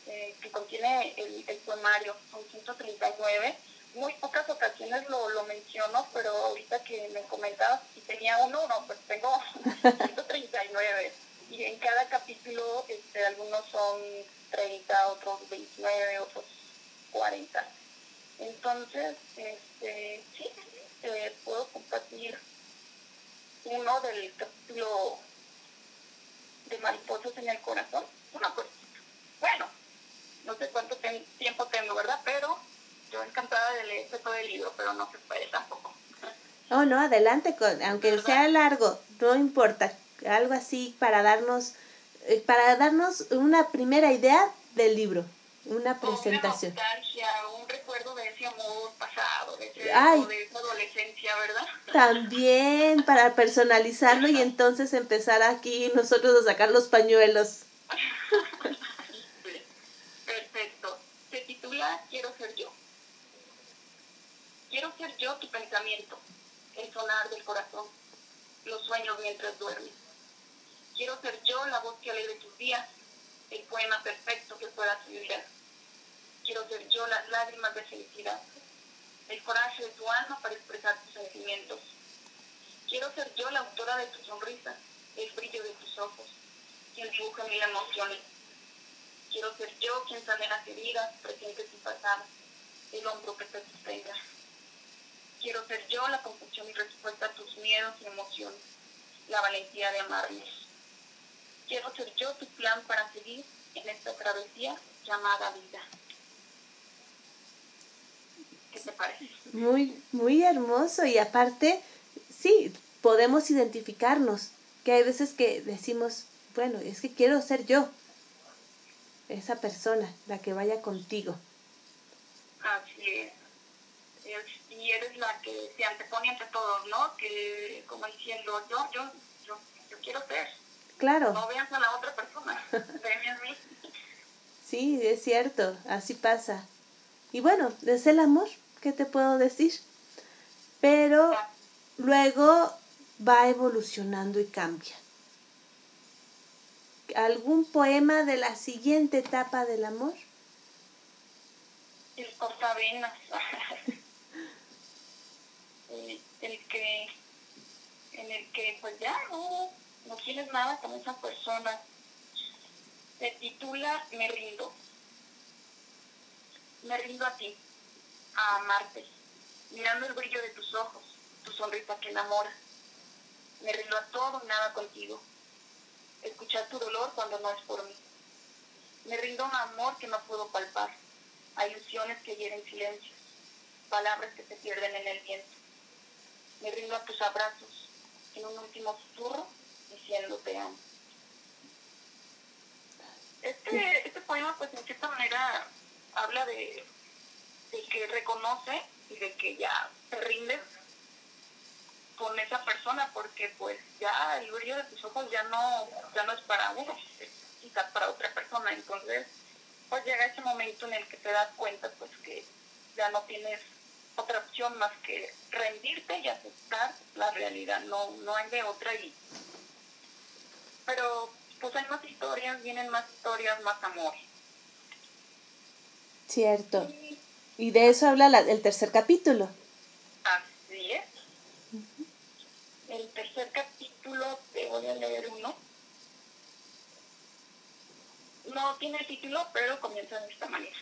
eh, que contiene el, el poemario, son 139. Muy pocas ocasiones lo, lo menciono, pero ahorita que me comentabas si tenía uno, no, pues tengo (laughs) 139. Y en cada capítulo este, algunos son 30, otros 29, otros 40. Entonces, este, sí, eh, puedo compartir uno del capítulo de Mariposas en el Corazón. Una pues, bueno, no sé cuánto ten- tiempo tengo, ¿verdad? Pero yo encantada de leer todo el libro, pero no se puede tampoco. (laughs) Oh, no, adelante, con, aunque ¿Verdad? sea largo, no importa. Algo así para darnos, eh, para darnos una primera idea del libro, una presentación. Una nostalgia, un recuerdo de ese amor pasado, de, ese, Ay. de esa adolescencia, ¿verdad? (laughs) También para personalizarlo y entonces empezar aquí nosotros a sacar los pañuelos. Perfecto. Se titula Quiero ser yo. Quiero ser yo tu pensamiento, el sonar del corazón, los sueños mientras duermes. Quiero ser yo la voz que alegre tus días, el poema perfecto que puedas vibrar. Quiero ser yo las lágrimas de felicidad, el coraje de tu alma para expresar tus sentimientos. Quiero ser yo la autora de tu sonrisa, el brillo de tus ojos, quien dibuja mil emociones. Quiero ser yo quien sane las heridas, presentes y pasadas, el hombro que te sostenga. Quiero ser yo la confusión y respuesta a tus miedos y emociones, la valentía de amarnos. Quiero ser yo tu plan para seguir en esta travesía llamada vida. ¿Qué te parece? Muy, muy hermoso y aparte, sí, podemos identificarnos, que hay veces que decimos, bueno, es que quiero ser yo, esa persona, la que vaya contigo. Así es. Es- Y eres la que se antepone ante todos, ¿no? Que como diciendo, yo, yo, yo, yo quiero ser. Claro. No veas a la otra persona, (laughs) veme a mí. Sí, es cierto, así pasa. Y bueno, es el amor, ¿qué te puedo decir? Pero luego va evolucionando y cambia. ¿Algún poema de la siguiente etapa del amor? El cortavenas. (laughs) el, el que, en el que pues ya no, no tienes nada con esa persona. Se titula Me rindo. Me rindo a ti, a amarte, mirando el brillo de tus ojos, tu sonrisa que enamora. Me rindo a todo y nada contigo. escuchar tu dolor cuando no es por mí. Me rindo a un amor que no puedo palpar, a ilusiones que hieren silencio, palabras que se pierden en el viento. Me rindo a tus abrazos, en un último susurro, diciendo te amo. Este, este poema, pues en cierta manera, habla de, de que reconoce y de que ya se rinde con esa persona porque pues ya el brillo de tus ojos ya no ya no es para uno es quizás para otra persona. Entonces pues llega ese momento en el que te das cuenta pues que ya no tienes otra opción más que rendirte y aceptar la realidad. No no hay de otra y pero pues hay más historias vienen más historias más amor. Cierto. Y de eso habla la, el tercer capítulo así es el tercer capítulo, te voy a leer uno. No tiene título, pero comienza de esta manera.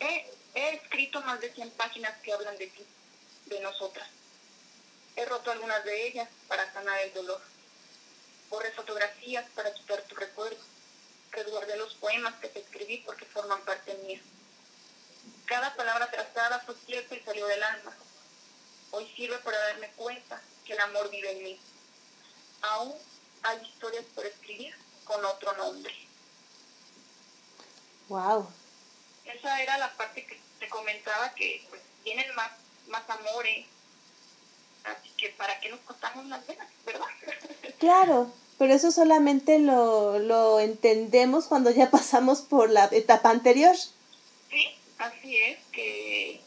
He, he escrito más de 100 páginas que hablan de ti, de nosotras. He roto algunas de ellas para sanar el dolor. Borré fotografías para quitar tu recuerdo. Resguardé los poemas que te escribí porque forman parte mía. Cada palabra trazada fue cierta y salió del alma. Hoy sirve para darme cuenta que el amor vive en mí. Aún hay historias por escribir con otro nombre. Wow. Esa era la parte que te comentaba que pues, tienen más, más amores. Así que para qué nos cortamos las venas, ¿verdad? (laughs) Claro, pero eso solamente lo, lo entendemos cuando ya pasamos por la etapa anterior. Sí, así es, que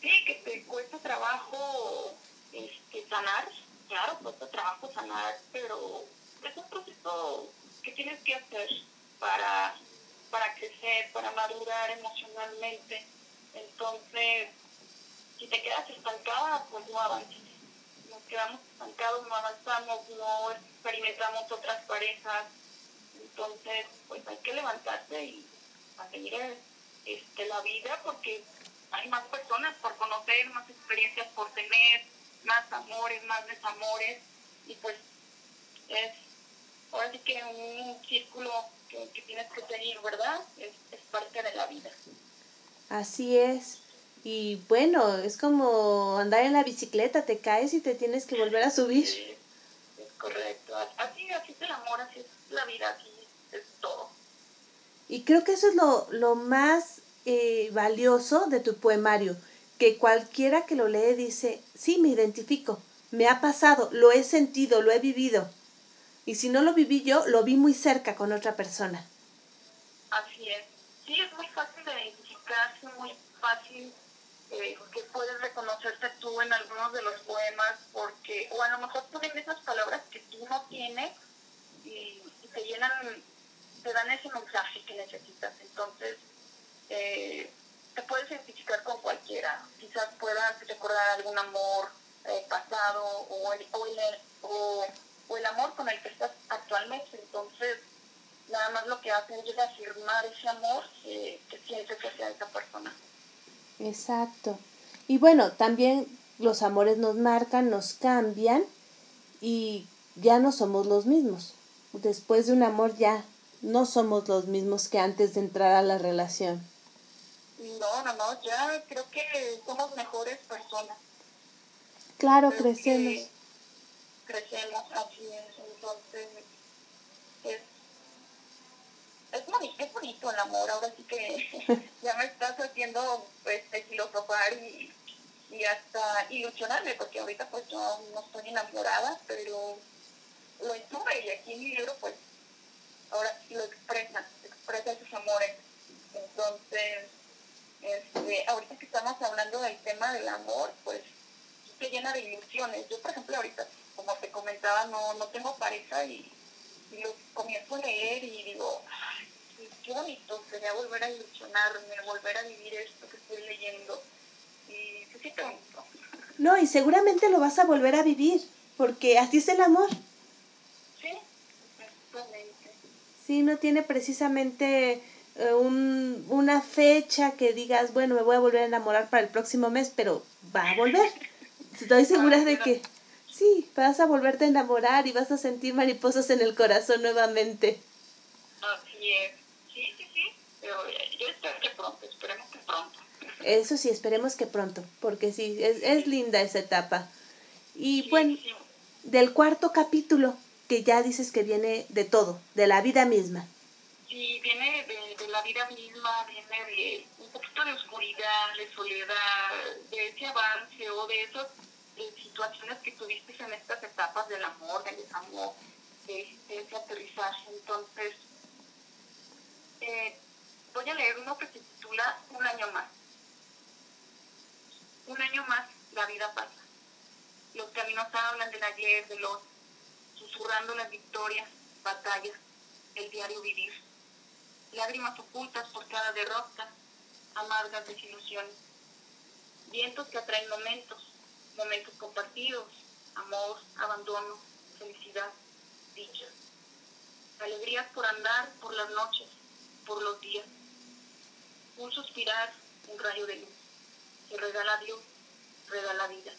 sí, que te cuesta trabajo este, sanar, claro, cuesta trabajo sanar, pero es un proceso que tienes que hacer para, para crecer, para madurar emocionalmente. Entonces, si te quedas estancada, pues no avanzas. Nos quedamos estancados, no avanzamos, no experimentamos otras parejas. Entonces, pues hay que levantarse y a seguir este, la vida porque hay más personas por conocer, más experiencias por tener, más amores, más desamores, y pues es ahora sí que un círculo que, que tienes que seguir, ¿verdad? Es, es, parte de la vida. Así es. Y bueno, es como andar en la bicicleta, te caes y te tienes que volver a subir. Sí, es correcto. Así, así es el amor, así es la vida, así. Y creo que eso es lo, lo más eh, valioso de tu poemario, que cualquiera que lo lee dice, sí, me identifico, me ha pasado, lo he sentido, lo he vivido. Y si no lo viví yo, lo vi muy cerca con otra persona. Así es. Sí, es muy fácil de identificarse, muy fácil eh, que puedes reconocerte tú en algunos de los poemas, porque, o a lo mejor ponen esas palabras que tú no tienes y, y te llenan, te dan ese mensaje que necesitas. Entonces, eh, te puedes identificar con cualquiera. Quizás puedas recordar algún amor eh, pasado o el, o, el, o, el amor con el que estás actualmente. Entonces, nada más lo que hacen es afirmar ese amor que sientes hacia esa persona. Exacto. Y bueno, también los amores nos marcan, nos cambian y ya no somos los mismos. Después de un amor ya no somos los mismos que antes de entrar a la relación. No, no, no, ya creo que somos mejores personas. Claro, Creo crecemos. Crecemos, así es. Entonces, es, es, boni- es bonito el amor. Ahora sí que (laughs) ya me estás haciendo pues, filosofar y, y hasta ilusionarme, porque ahorita pues yo no estoy enamorada, pero lo estuve y aquí en mi libro pues ahora sí lo expresa, expresa esos amores. Entonces, este, ahorita que estamos hablando del tema del amor, pues se llena de ilusiones. Yo, por ejemplo, ahorita, como te comentaba, no, no tengo pareja y, y lo comienzo a leer y digo, ay, qué- bonito sería volver a ilusionarme, volver a vivir esto que estoy leyendo. Y se siente bonito. (laughs) No, y seguramente lo vas a volver a vivir, porque así es el amor. Sí, exactamente. Sí, no tiene precisamente eh, un, una fecha que digas, bueno, me voy a volver a enamorar para el próximo mes, pero va a volver. Estoy segura de que Sí, vas a volverte a enamorar y vas a sentir mariposas en el corazón nuevamente. Así es. Sí, sí, sí. Pero yo espero que pronto, esperemos que pronto. Eso sí, esperemos que pronto, porque sí, es, es linda esa etapa. Y Sí, bueno, sí. del cuarto capítulo, que ya dices que viene de todo, de la vida misma. Sí, viene de, la vida misma, viene de un poquito de oscuridad, de soledad, de ese avance o de esas situaciones que tuviste en estas etapas del amor, del desamor, de, ese aterrizaje. Entonces, eh, voy a leer uno que se titula Un año más. Un año más, la vida pasa. Los caminos hablan del ayer, del hoy, susurrando las victorias, batallas, el diario vivir lágrimas ocultas por cada derrota, amargas desilusiones, vientos que atraen momentos, momentos compartidos, amor, abandono, felicidad, dicha, alegrías por andar por las noches, por los días, un suspirar, un rayo de luz, que regala Dios, regala vida,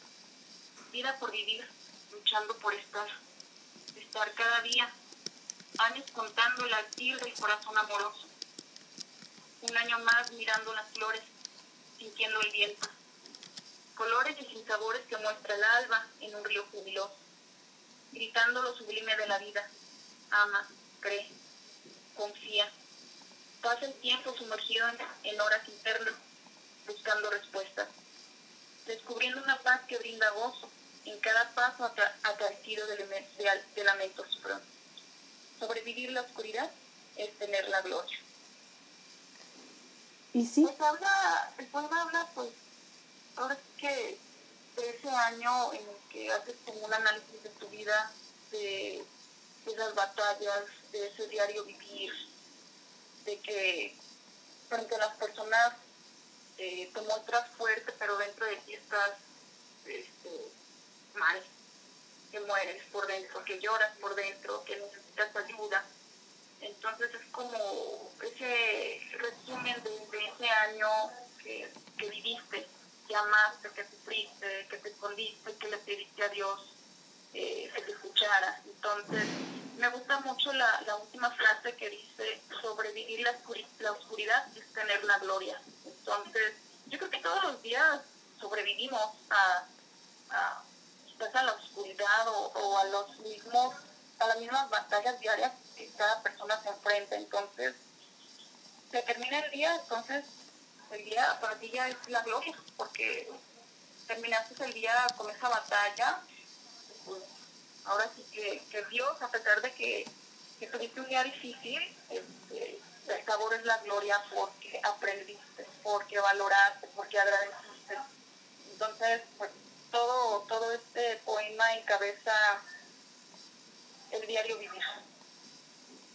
vida por vivir, luchando por estar, estar cada día años contando el latir del corazón amoroso. Un año más mirando las flores, sintiendo el viento. Colores y sinsabores que muestra el alba en un río jubiloso. Gritando lo sublime de la vida. Ama, cree, confía. Pasa el tiempo sumergido en, horas internas, buscando respuestas. Descubriendo una paz que brinda gozo en cada paso acaricido de, de, lamentos. Sobrevivir la oscuridad es tener la gloria. Y sí, Pues habla, el poema habla, pues, ahora sí que de ese año en el que haces como un análisis de tu vida, de, de las batallas, de ese diario vivir, de que frente a las personas eh, te muestras fuerte, pero dentro de ti estás este, mal, que mueres por dentro, que lloras por dentro, que necesitas ayuda. Entonces es como ese resumen de, ese año que, que viviste, que amaste, que sufriste, que te escondiste, que le pediste a Dios eh, que te escuchara. Entonces me gusta mucho la, la última frase que dice, sobrevivir la, oscuri- la oscuridad es tener la gloria. Entonces yo creo que todos los días sobrevivimos a, quizás a la oscuridad o, o a los mismos a las mismas batallas diarias que cada persona se enfrenta. Entonces, se termina el día, entonces el día para ti ya es la gloria, porque terminaste el día con esa batalla. Pues, ahora sí que, que Dios, a pesar de que, que tuviste un día difícil, este, el sabor es la gloria porque aprendiste, porque valoraste, porque agradeciste. Entonces, pues todo, todo este poema encabeza el diario vivir.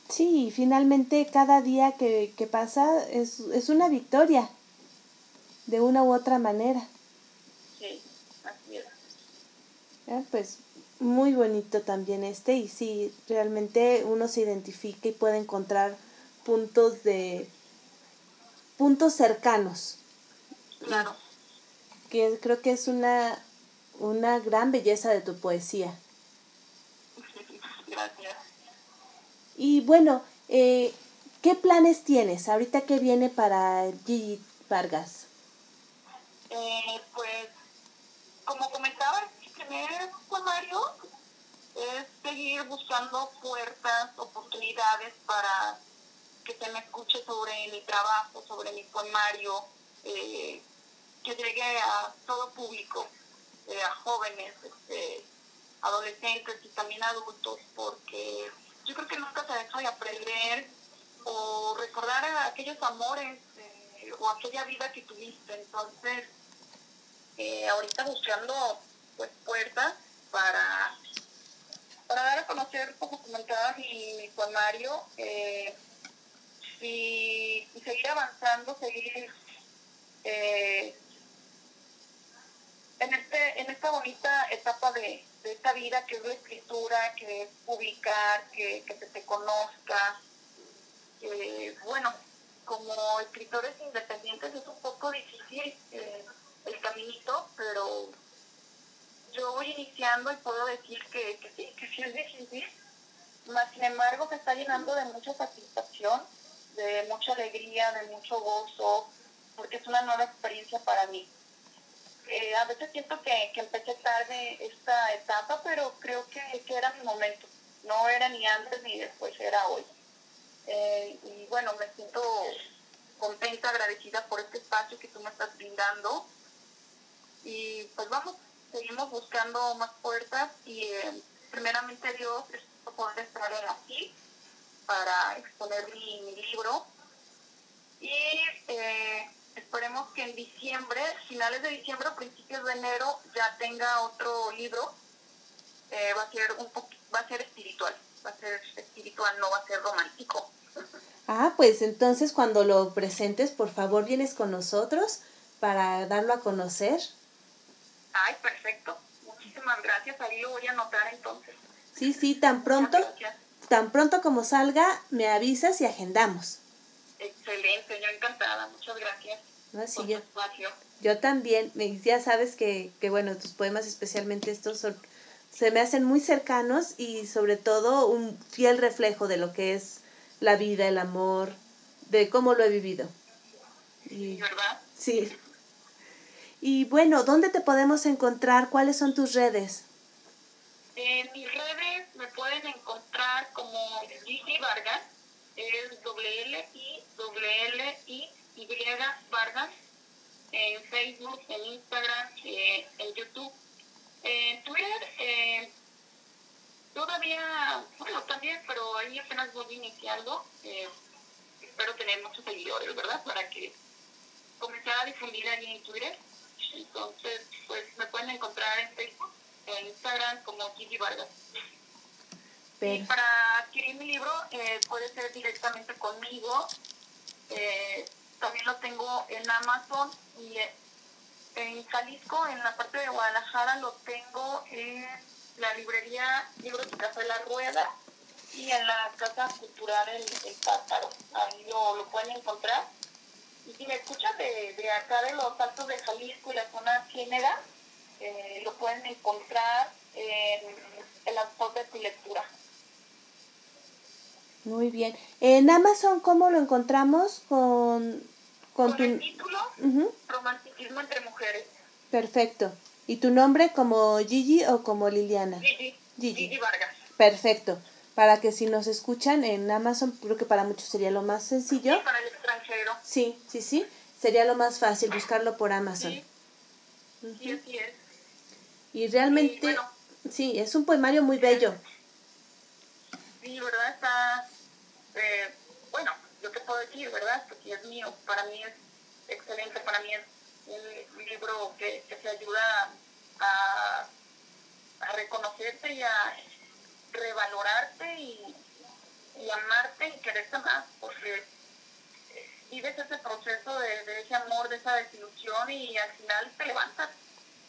sí, finalmente cada día que, que pasa es, es una victoria, de una u otra manera. Sí, así es. ¿eh? Pues muy bonito también este y sí, realmente uno se identifica y puede encontrar puntos de puntos cercanos, Claro, que creo que es una una gran belleza de tu poesía. gracias. Y bueno, eh, ¿qué planes tienes ahorita que viene para Gigi Vargas? Eh, pues, como comentaba, mi primer poemario es seguir buscando puertas, oportunidades para que se me escuche sobre mi trabajo, sobre mi poemario, eh, que llegue a todo público, eh, a jóvenes, este, adolescentes y también adultos, porque yo creo que nunca se deja de aprender o recordar a aquellos amores eh, o aquella vida que tuviste. Entonces, eh, ahorita buscando pues puertas para, para dar a conocer, como comentaba mi, poemario, eh, y, y seguir avanzando, seguir en, este, en esta bonita etapa de, de esta vida que es la escritura, que es publicar, que, que se te conozca. que, bueno, como escritores independientes es un poco difícil eh, el caminito, pero yo voy iniciando y puedo decir que, que sí, que sí es difícil, más sin embargo me está llenando de mucha satisfacción, de mucha alegría, de mucho gozo, porque es una nueva experiencia para mí. Eh, a veces siento que, que, empecé tarde esta etapa, pero creo que, que, era mi momento. No era ni antes ni después, era hoy. Eh, y bueno, me siento contenta, agradecida por este espacio que tú me estás brindando. Y pues vamos, seguimos buscando más puertas y eh, primeramente Dios es poder estar aquí para exponer mi, mi libro. Y esperemos que en diciembre, finales de diciembre o principios de enero, ya tenga otro libro. Eh, va a ser un va a ser espiritual, va a ser espiritual, no va a ser romántico. Ah, pues entonces cuando lo presentes, por favor, vienes con nosotros para darlo a conocer. Ay, perfecto. Muchísimas gracias. Ahí lo voy a anotar entonces. Sí, sí, tan pronto, tan pronto como salga, me avisas y agendamos. Excelente, yo encantada. Muchas gracias. No, sí, yo, yo también. Ya sabes que, que, bueno, tus poemas, especialmente estos, son, se me hacen muy cercanos y sobre todo un fiel reflejo de lo que es la vida, el amor, de cómo lo he vivido. Y, ¿Verdad? Sí. Y bueno, ¿dónde te podemos encontrar? ¿Cuáles son tus redes? En mis redes me pueden encontrar como Gigi Vargas, es doble L I L I Y Vargas, en Facebook, en Instagram, eh, en YouTube, en Twitter, eh, todavía, bueno, también, pero ahí apenas voy iniciando. Eh, espero tener muchos seguidores, ¿verdad? Para que comenzar a difundir ahí en Twitter. Entonces, pues me pueden encontrar en Facebook, en Instagram como Kiki Vargas. Y para adquirir mi libro eh, puede ser directamente conmigo. Eh, también lo tengo en Amazon y eh, en Jalisco, en la parte de Guadalajara, lo tengo en la librería Libros de Café La Rueda y en la Casa Cultural El, el Pátaro. Ahí lo, lo pueden encontrar. Y si me escuchan de, de acá de los altos de Jalisco y la zona Ciénega, eh, lo pueden encontrar en el autor de tu lectura. Muy bien. En Amazon, ¿cómo lo encontramos? Con, con, con tu... el título Romanticismo entre mujeres. Perfecto. ¿Y tu nombre como Gigi o como Liliana? Gigi. Gigi. Gigi Vargas. Perfecto para que si nos escuchan en Amazon, creo que para muchos sería lo más sencillo. Sí, para el extranjero. Sí, sí, sí, sería lo más fácil buscarlo por Amazon. Sí, sí así es. Y realmente, sí, es un poemario muy bello. Sí, ¿verdad? Está, eh, bueno, yo te puedo decir, ¿verdad? Porque es mío, para mí es excelente, para mí es un libro que, que te ayuda a, a reconocerte y a revalorarte y, y amarte y quererte más, porque vives ese proceso de, de, ese amor, de esa desilusión y al final te levantas.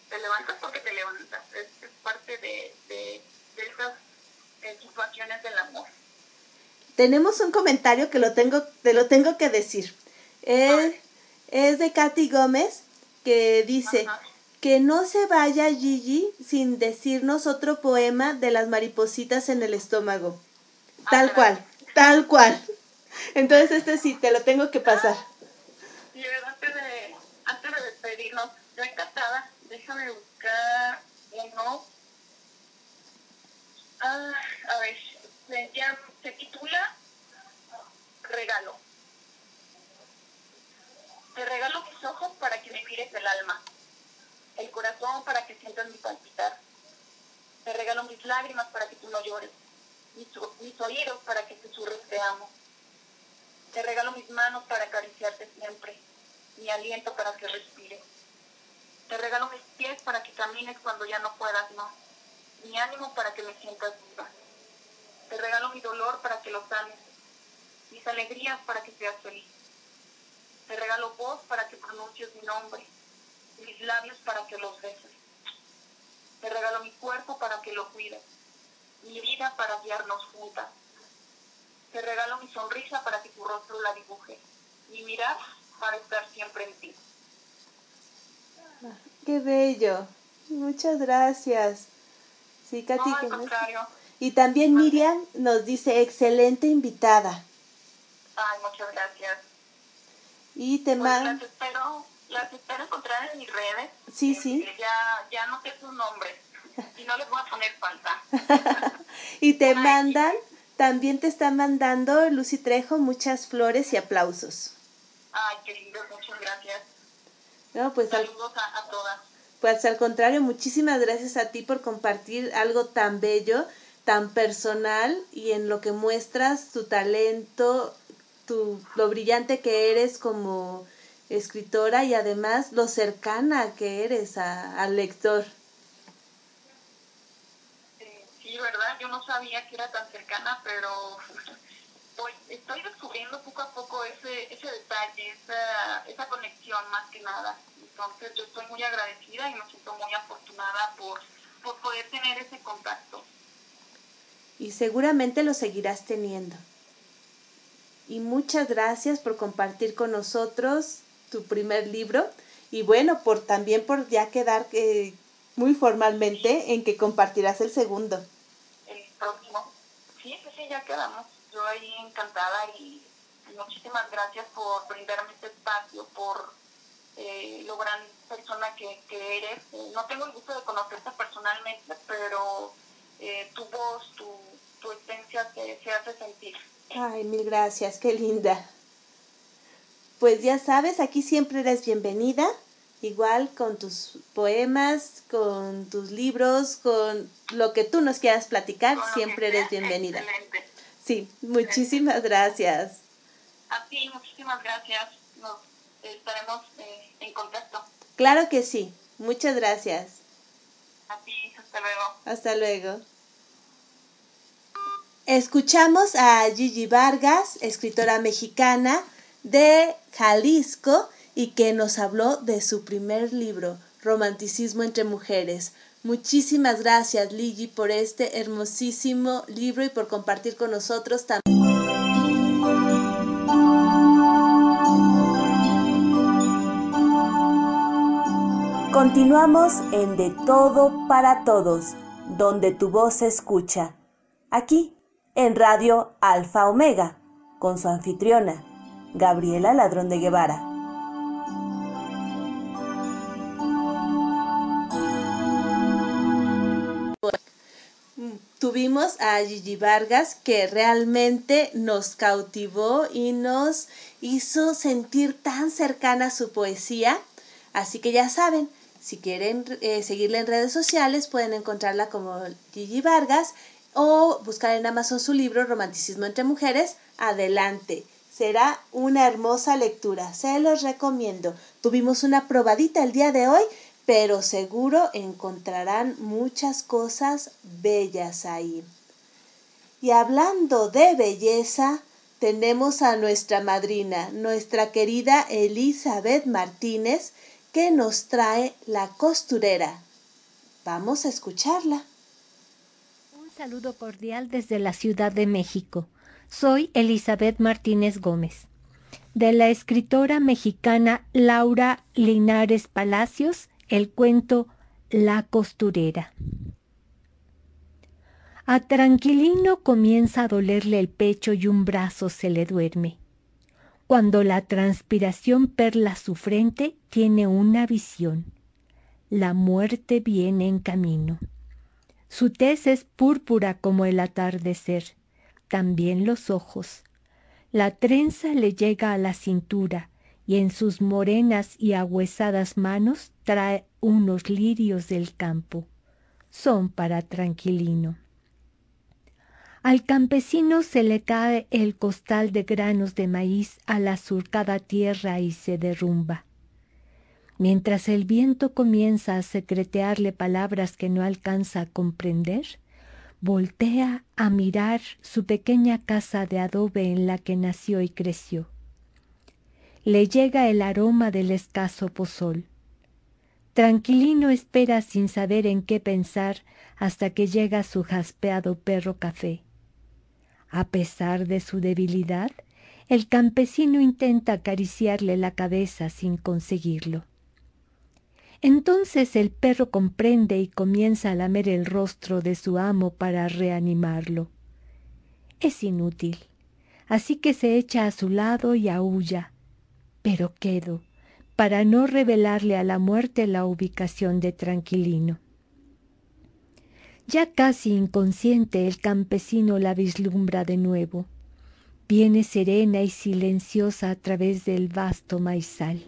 Te levantas porque te levantas. Es, es parte de, de, de esas eh, situaciones del amor. Tenemos un comentario que lo tengo, te lo tengo que decir. Es, es de Katy Gómez que dice, Ajá que no se vaya Gigi sin decirnos otro poema de las maripositas en el estómago. Tal cual, tal cual. Entonces este sí, te lo tengo que pasar. Y antes de, antes de despedirnos, yo encantada, déjame buscar uno. Ah, a ver, se, llama, se titula Regalo. Te regalo mis ojos para que me mires el alma el corazón para que sientas mi palpitar. Te regalo mis lágrimas para que tú no llores, mis, oídos para que susurres te amo. Te regalo mis manos para acariciarte siempre, mi aliento para que respires. Te regalo mis pies para que camines cuando ya no puedas más, mi ánimo para que me sientas viva. Te regalo mi dolor para que lo sanes, mis alegrías para que seas feliz. Te regalo voz para que pronuncies mi nombre, mis labios para que los beses. Te regalo mi cuerpo para que lo cuides, mi vida para guiarnos juntas. Te regalo mi sonrisa para que tu rostro la dibuje, mi mirar para estar siempre en ti. Qué bello. Muchas gracias. Sí, Katy. No, al contrario. Y también Miriam nos dice, excelente invitada. Ay, muchas gracias. Y te Pues las espero, las espero encontrar en mis redes. Sí, sí. Este, Ya, ya no sé sus nombres. Y no les voy a poner falta. (laughs) y te Ay. mandan, también te están mandando Lucy Trejo muchas flores y aplausos. Ay, qué lindo, muchas gracias. No, pues al, Saludos a, a todas. pues al contrario, muchísimas gracias a ti por compartir algo tan bello, tan personal y en lo que muestras tu talento, tu, lo brillante que eres como escritora y además lo cercana que eres a- al lector. Eh, sí, ¿verdad? Yo no sabía que era tan cercana, pero (laughs) estoy descubriendo poco a poco ese, ese detalle, esa, esa conexión más que nada. Entonces yo estoy muy agradecida y me siento muy afortunada por, por poder tener ese contacto. Y seguramente lo seguirás teniendo. Y muchas gracias por compartir con nosotros tu primer libro y bueno, por también por ya quedar eh, muy formalmente en que compartirás el segundo. El próximo. Sí, sí, sí, ya quedamos. Yo ahí encantada y muchísimas gracias por brindarme este espacio, por eh, lo gran persona que, que eres. Eh, no tengo el gusto de conocerte personalmente, pero eh, tu voz, tu, tu esencia se, se hace sentir. Ay, mil gracias, qué linda. Pues ya sabes, aquí siempre eres bienvenida, igual con tus poemas, con tus libros, con lo que tú nos quieras platicar, Con siempre eres bienvenida. Excelente. Sí, muchísimas gracias. A ti, muchísimas gracias. Nos estaremos eh, en contacto. Claro que sí, muchas gracias. A ti, hasta luego. Hasta luego. Escuchamos a Gigi Vargas, escritora mexicana de Jalisco y que nos habló de su primer libro, Romanticismo entre Mujeres. Muchísimas gracias, Ligi, por este hermosísimo libro y por compartir con nosotros también. Continuamos en De Todo para Todos, donde tu voz se escucha. Aquí, en Radio Alfa Omega, con su anfitriona, Gabriela Ladrón de Guevara. Tuvimos a Gigi Vargas que realmente nos cautivó y nos hizo sentir tan cercana su poesía. Así que ya saben, si quieren eh, seguirla en redes sociales, pueden encontrarla como Gigi Vargas o buscar en Amazon su libro Romanticismo entre Mujeres. Adelante. Será una hermosa lectura. Se los recomiendo. Tuvimos una probadita el día de hoy, pero seguro encontrarán muchas cosas bellas ahí. Y hablando de belleza, tenemos a nuestra madrina, nuestra querida Elizabeth Martínez, que nos trae La costurera. Vamos a escucharla. Un saludo cordial desde la Ciudad de México. Soy Elizabeth Martínez Gómez. De la escritora mexicana Laura Linares Palacios, el cuento La costurera. A Tranquilino comienza a dolerle el pecho y un brazo se le duerme. Cuando la transpiración perla su frente, tiene una visión. La muerte viene en camino. Su tez es púrpura como el atardecer, también los ojos. La trenza le llega a la cintura y en sus morenas y ahuesadas manos trae unos lirios del campo. Son para Tranquilino. Al campesino se le cae el costal de granos de maíz a la surcada tierra y se derrumba. Mientras el viento comienza a secretearle palabras que no alcanza a comprender, voltea a mirar su pequeña casa de adobe en la que nació y creció. Le llega el aroma del escaso pozol. Tranquilino espera sin saber en qué pensar hasta que llega su jaspeado perro café. A pesar de su debilidad, el campesino intenta acariciarle la cabeza sin conseguirlo. Entonces el perro comprende y comienza a lamer el rostro de su amo para reanimarlo. Es inútil, así que se echa a su lado y aúlla. Pero quedo, para no revelarle a la muerte la ubicación de Tranquilino. Ya casi inconsciente el campesino la vislumbra de nuevo. Viene serena y silenciosa a través del vasto maizal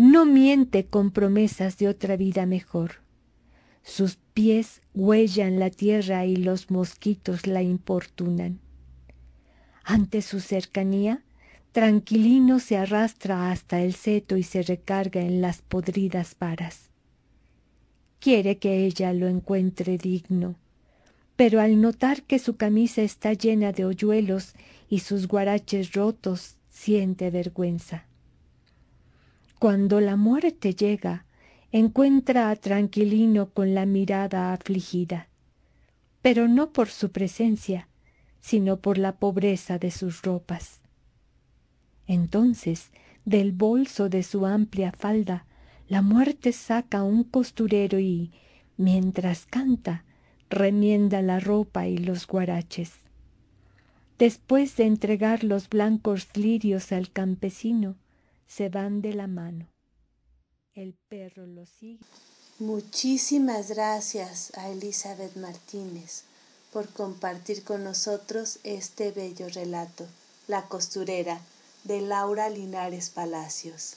no miente con promesas de otra vida mejor. Sus pies huellan la tierra y los mosquitos la importunan. Ante su cercanía, tranquilino se arrastra hasta el seto y se recarga en las podridas varas. Quiere que ella lo encuentre digno, pero al notar que su camisa está llena de hoyuelos y sus guaraches rotos, siente vergüenza. Cuando la muerte llega, encuentra a Tranquilino con la mirada afligida, pero no por su presencia, sino por la pobreza de sus ropas. Entonces, del bolso de su amplia falda, la muerte saca un costurero y, mientras canta, remienda la ropa y los guaraches. Después de entregar los blancos lirios al campesino, se van de la mano. El perro lo sigue. Muchísimas gracias a Elizabeth Martínez por compartir con nosotros este bello relato, La costurera, de Laura Linares Palacios.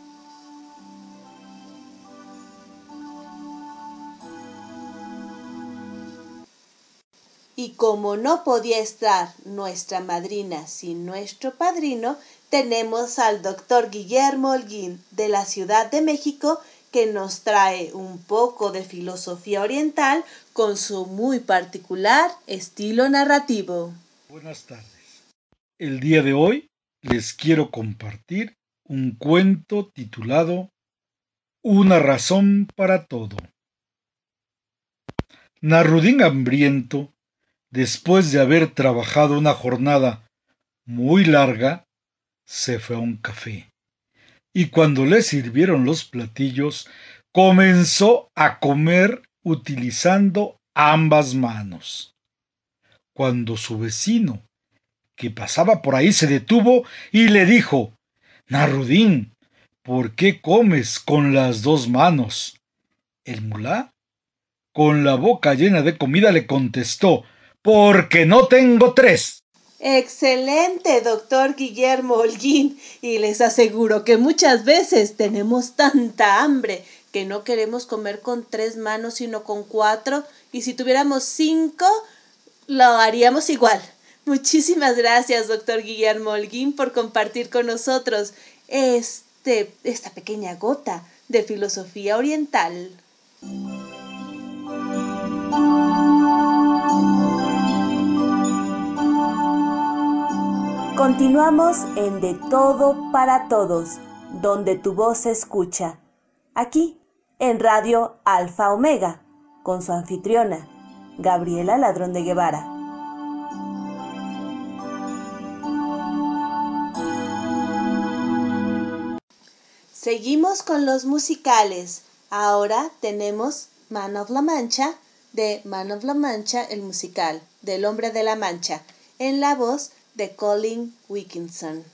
Y como no podía estar nuestra madrina sin nuestro padrino, tenemos al doctor Guillermo Holguín de la Ciudad de México que nos trae un poco de filosofía oriental con su muy particular estilo narrativo. Buenas tardes. El día de hoy les quiero compartir un cuento titulado Una razón para todo. Narudín hambriento, después de haber trabajado una jornada muy larga, se fue a un café y cuando le sirvieron los platillos, comenzó a comer utilizando ambas manos. Cuando su vecino, que pasaba por ahí, se detuvo y le dijo Narudín, ¿por qué comes con las dos manos? El mulá, con la boca llena de comida, le contestó Porque no tengo tres. Excelente, doctor Guillermo Holguín, y les aseguro que muchas veces tenemos tanta hambre que no queremos comer con tres manos sino con cuatro, y si tuviéramos cinco, lo haríamos igual. Muchísimas gracias, doctor Guillermo Holguín, por compartir con nosotros este, esta pequeña gota de filosofía oriental. Continuamos en De Todo para Todos, donde tu voz se escucha. Aquí, en Radio Alfa Omega, con su anfitriona, Gabriela Ladrón de Guevara. Seguimos con los musicales. Ahora tenemos Man of la Mancha, de Man of la Mancha, el musical, del hombre de la Mancha, en la voz de Colin Wilkinson.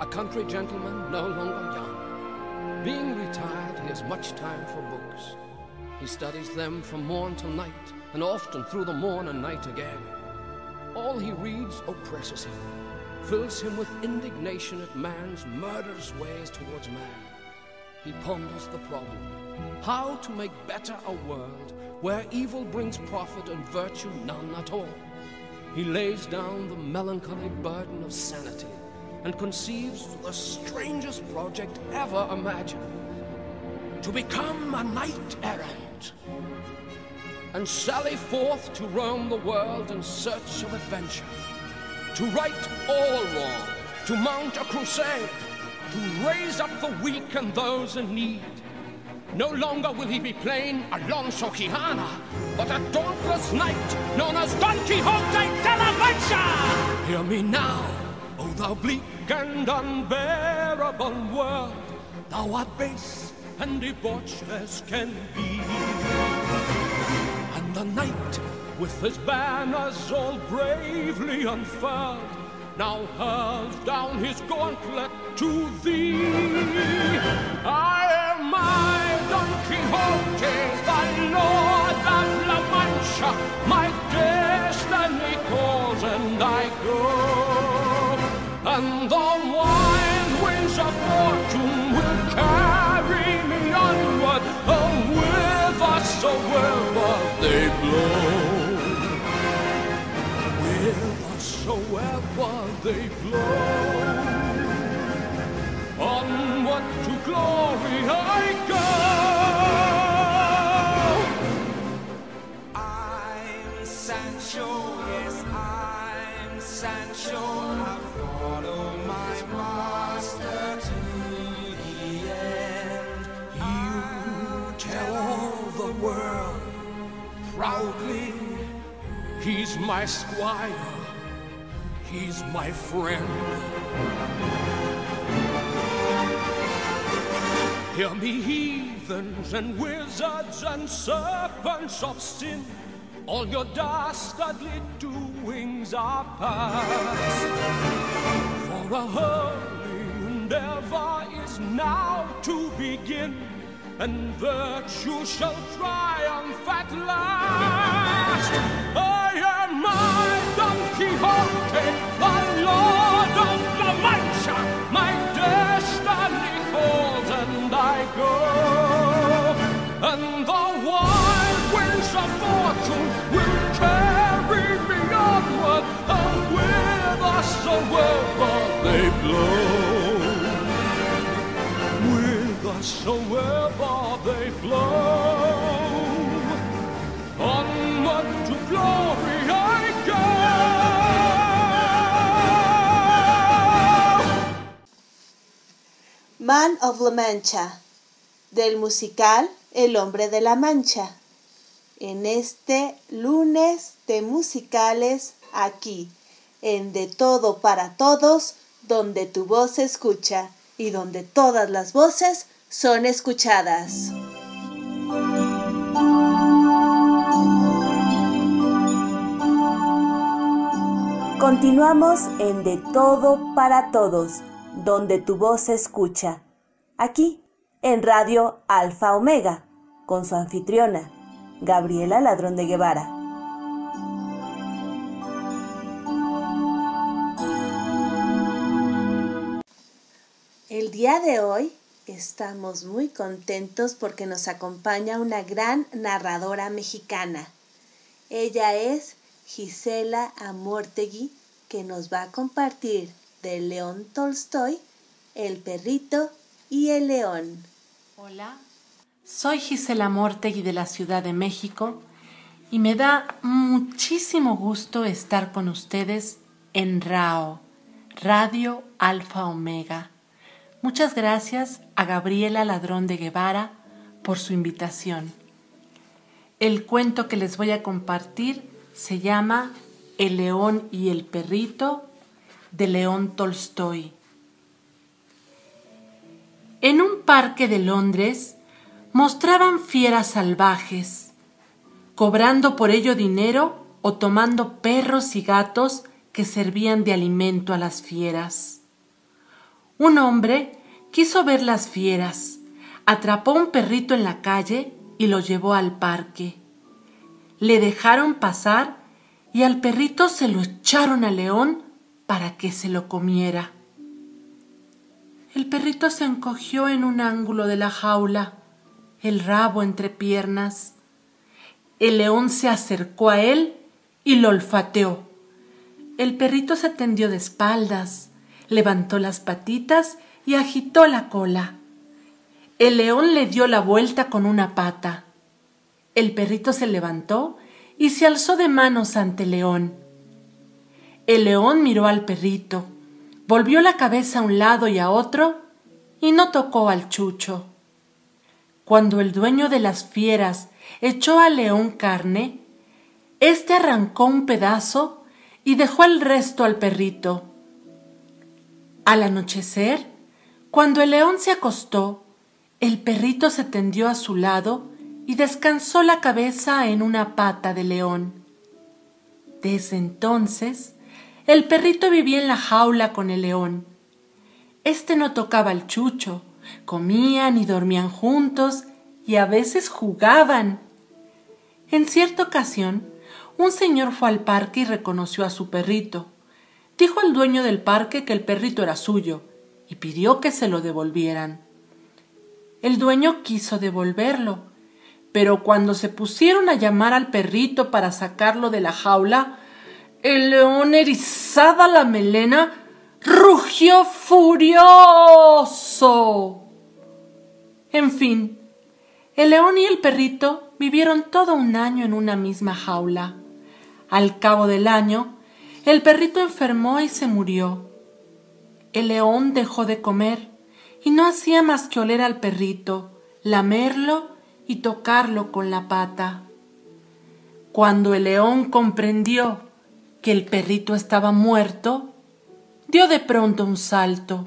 A country gentleman no longer young. Being retired, he has much time for books. He studies them from morn till night, and often through the morn and night again. All he reads oppresses him, fills him with indignation at man's murderous ways towards man. He ponders the problem how to make better a world where evil brings profit and virtue none at all he lays down the melancholy burden of sanity and conceives the strangest project ever imagined to become a knight errant. and sally forth to roam the world in search of adventure, to right all wrong, to mount a crusade, to raise up the weak and those in need. No longer will he be plain Alonso Quijana, but a dauntless knight known as Don Quixote de la Mancha! Hear me now, O thou bleak and unbearable world, thou art base and debauched as can be. And the knight, with his banners all bravely unfurled, now hurls down his gauntlet to thee. I am my Don Quixote, the Lord of La Mancha, my destiny calls and I go. And the wild winds of fortune will carry me onward, oh, and whithersoever oh, they blow. Whithersoever they blow. Onward to glory I go. I'm Sancho, yes, I'm Sancho. I follow my master to the end. You tell the world proudly, he's my squire, he's my friend. Hear me, heathens and wizards and serpents of sin. All your dastardly doings are past. For a holy endeavor is now to begin, and virtue shall triumph at last. I am my Quixote, the Lord of La Mancha. My destiny calls, and I go. And the wild winds of fortune will carry me onward, and whithersoever they blow. Whithersoever they blow. Man of La Mancha, del musical El hombre de la Mancha. En este lunes de musicales aquí, en De Todo para Todos, donde tu voz se escucha y donde todas las voces son escuchadas. Continuamos en De Todo para Todos, donde tu voz se escucha. Aquí, en Radio Alfa Omega, con su anfitriona, Gabriela Ladrón de Guevara. El día de hoy estamos muy contentos porque nos acompaña una gran narradora mexicana. Ella es Gisela Amortegui, que nos va a compartir de León Tolstoy, El perrito y el león. Hola, soy Gisela Mortegui de la Ciudad de México y me da muchísimo gusto estar con ustedes en RAO, Radio Alfa Omega. Muchas gracias a Gabriela Ladrón de Guevara por su invitación. El cuento que les voy a compartir se llama El león y el perrito de León Tolstoy. En un parque de Londres mostraban fieras salvajes, cobrando por ello dinero o tomando perros y gatos que servían de alimento a las fieras. Un hombre quiso ver las fieras, atrapó un perrito en la calle y lo llevó al parque. Le dejaron pasar y al perrito se lo echaron al león para que se lo comiera. El perrito se encogió en un ángulo de la jaula, el rabo entre piernas. El león se acercó a él y lo olfateó. El perrito se tendió de espaldas, levantó las patitas y agitó la cola. El león le dio la vuelta con una pata. El perrito se levantó y se alzó de manos ante el león. El león miró al perrito, volvió la cabeza a un lado y a otro y no tocó al chucho. Cuando el dueño de las fieras echó al león carne, éste arrancó un pedazo y dejó el resto al perrito. Al anochecer, cuando el león se acostó, el perrito se tendió a su lado y descansó la cabeza en una pata de león. Desde entonces, el perrito vivía en la jaula con el león. Este no tocaba al chucho, comían y dormían juntos y a veces jugaban. En cierta ocasión, un señor fue al parque y reconoció a su perrito. Dijo al dueño del parque que el perrito era suyo y pidió que se lo devolvieran. El dueño quiso devolverlo, pero cuando se pusieron a llamar al perrito para sacarlo de la jaula, el león erizada la melena rugió furioso. En fin, el león y el perrito vivieron todo un año en una misma jaula. Al cabo del año, el perrito enfermó y se murió. El león dejó de comer y no hacía más que oler al perrito, lamerlo y tocarlo con la pata. Cuando el león comprendió que el perrito estaba muerto, dio de pronto un salto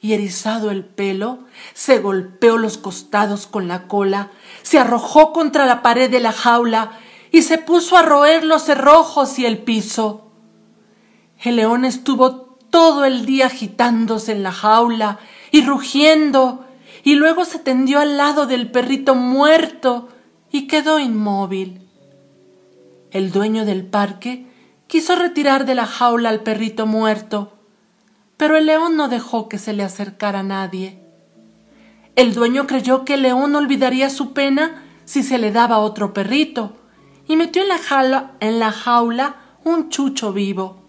y erizado el pelo, se golpeó los costados con la cola, se arrojó contra la pared de la jaula y se puso a roer los cerrojos y el piso. El león estuvo todo el día agitándose en la jaula y rugiendo, y luego se tendió al lado del perrito muerto y quedó inmóvil. El dueño del parque quiso retirar de la jaula al perrito muerto, pero el león no dejó que se le acercara nadie. El dueño creyó que el león olvidaría su pena si se le daba otro perrito, y metió en la jaula, en la jaula un chucho vivo.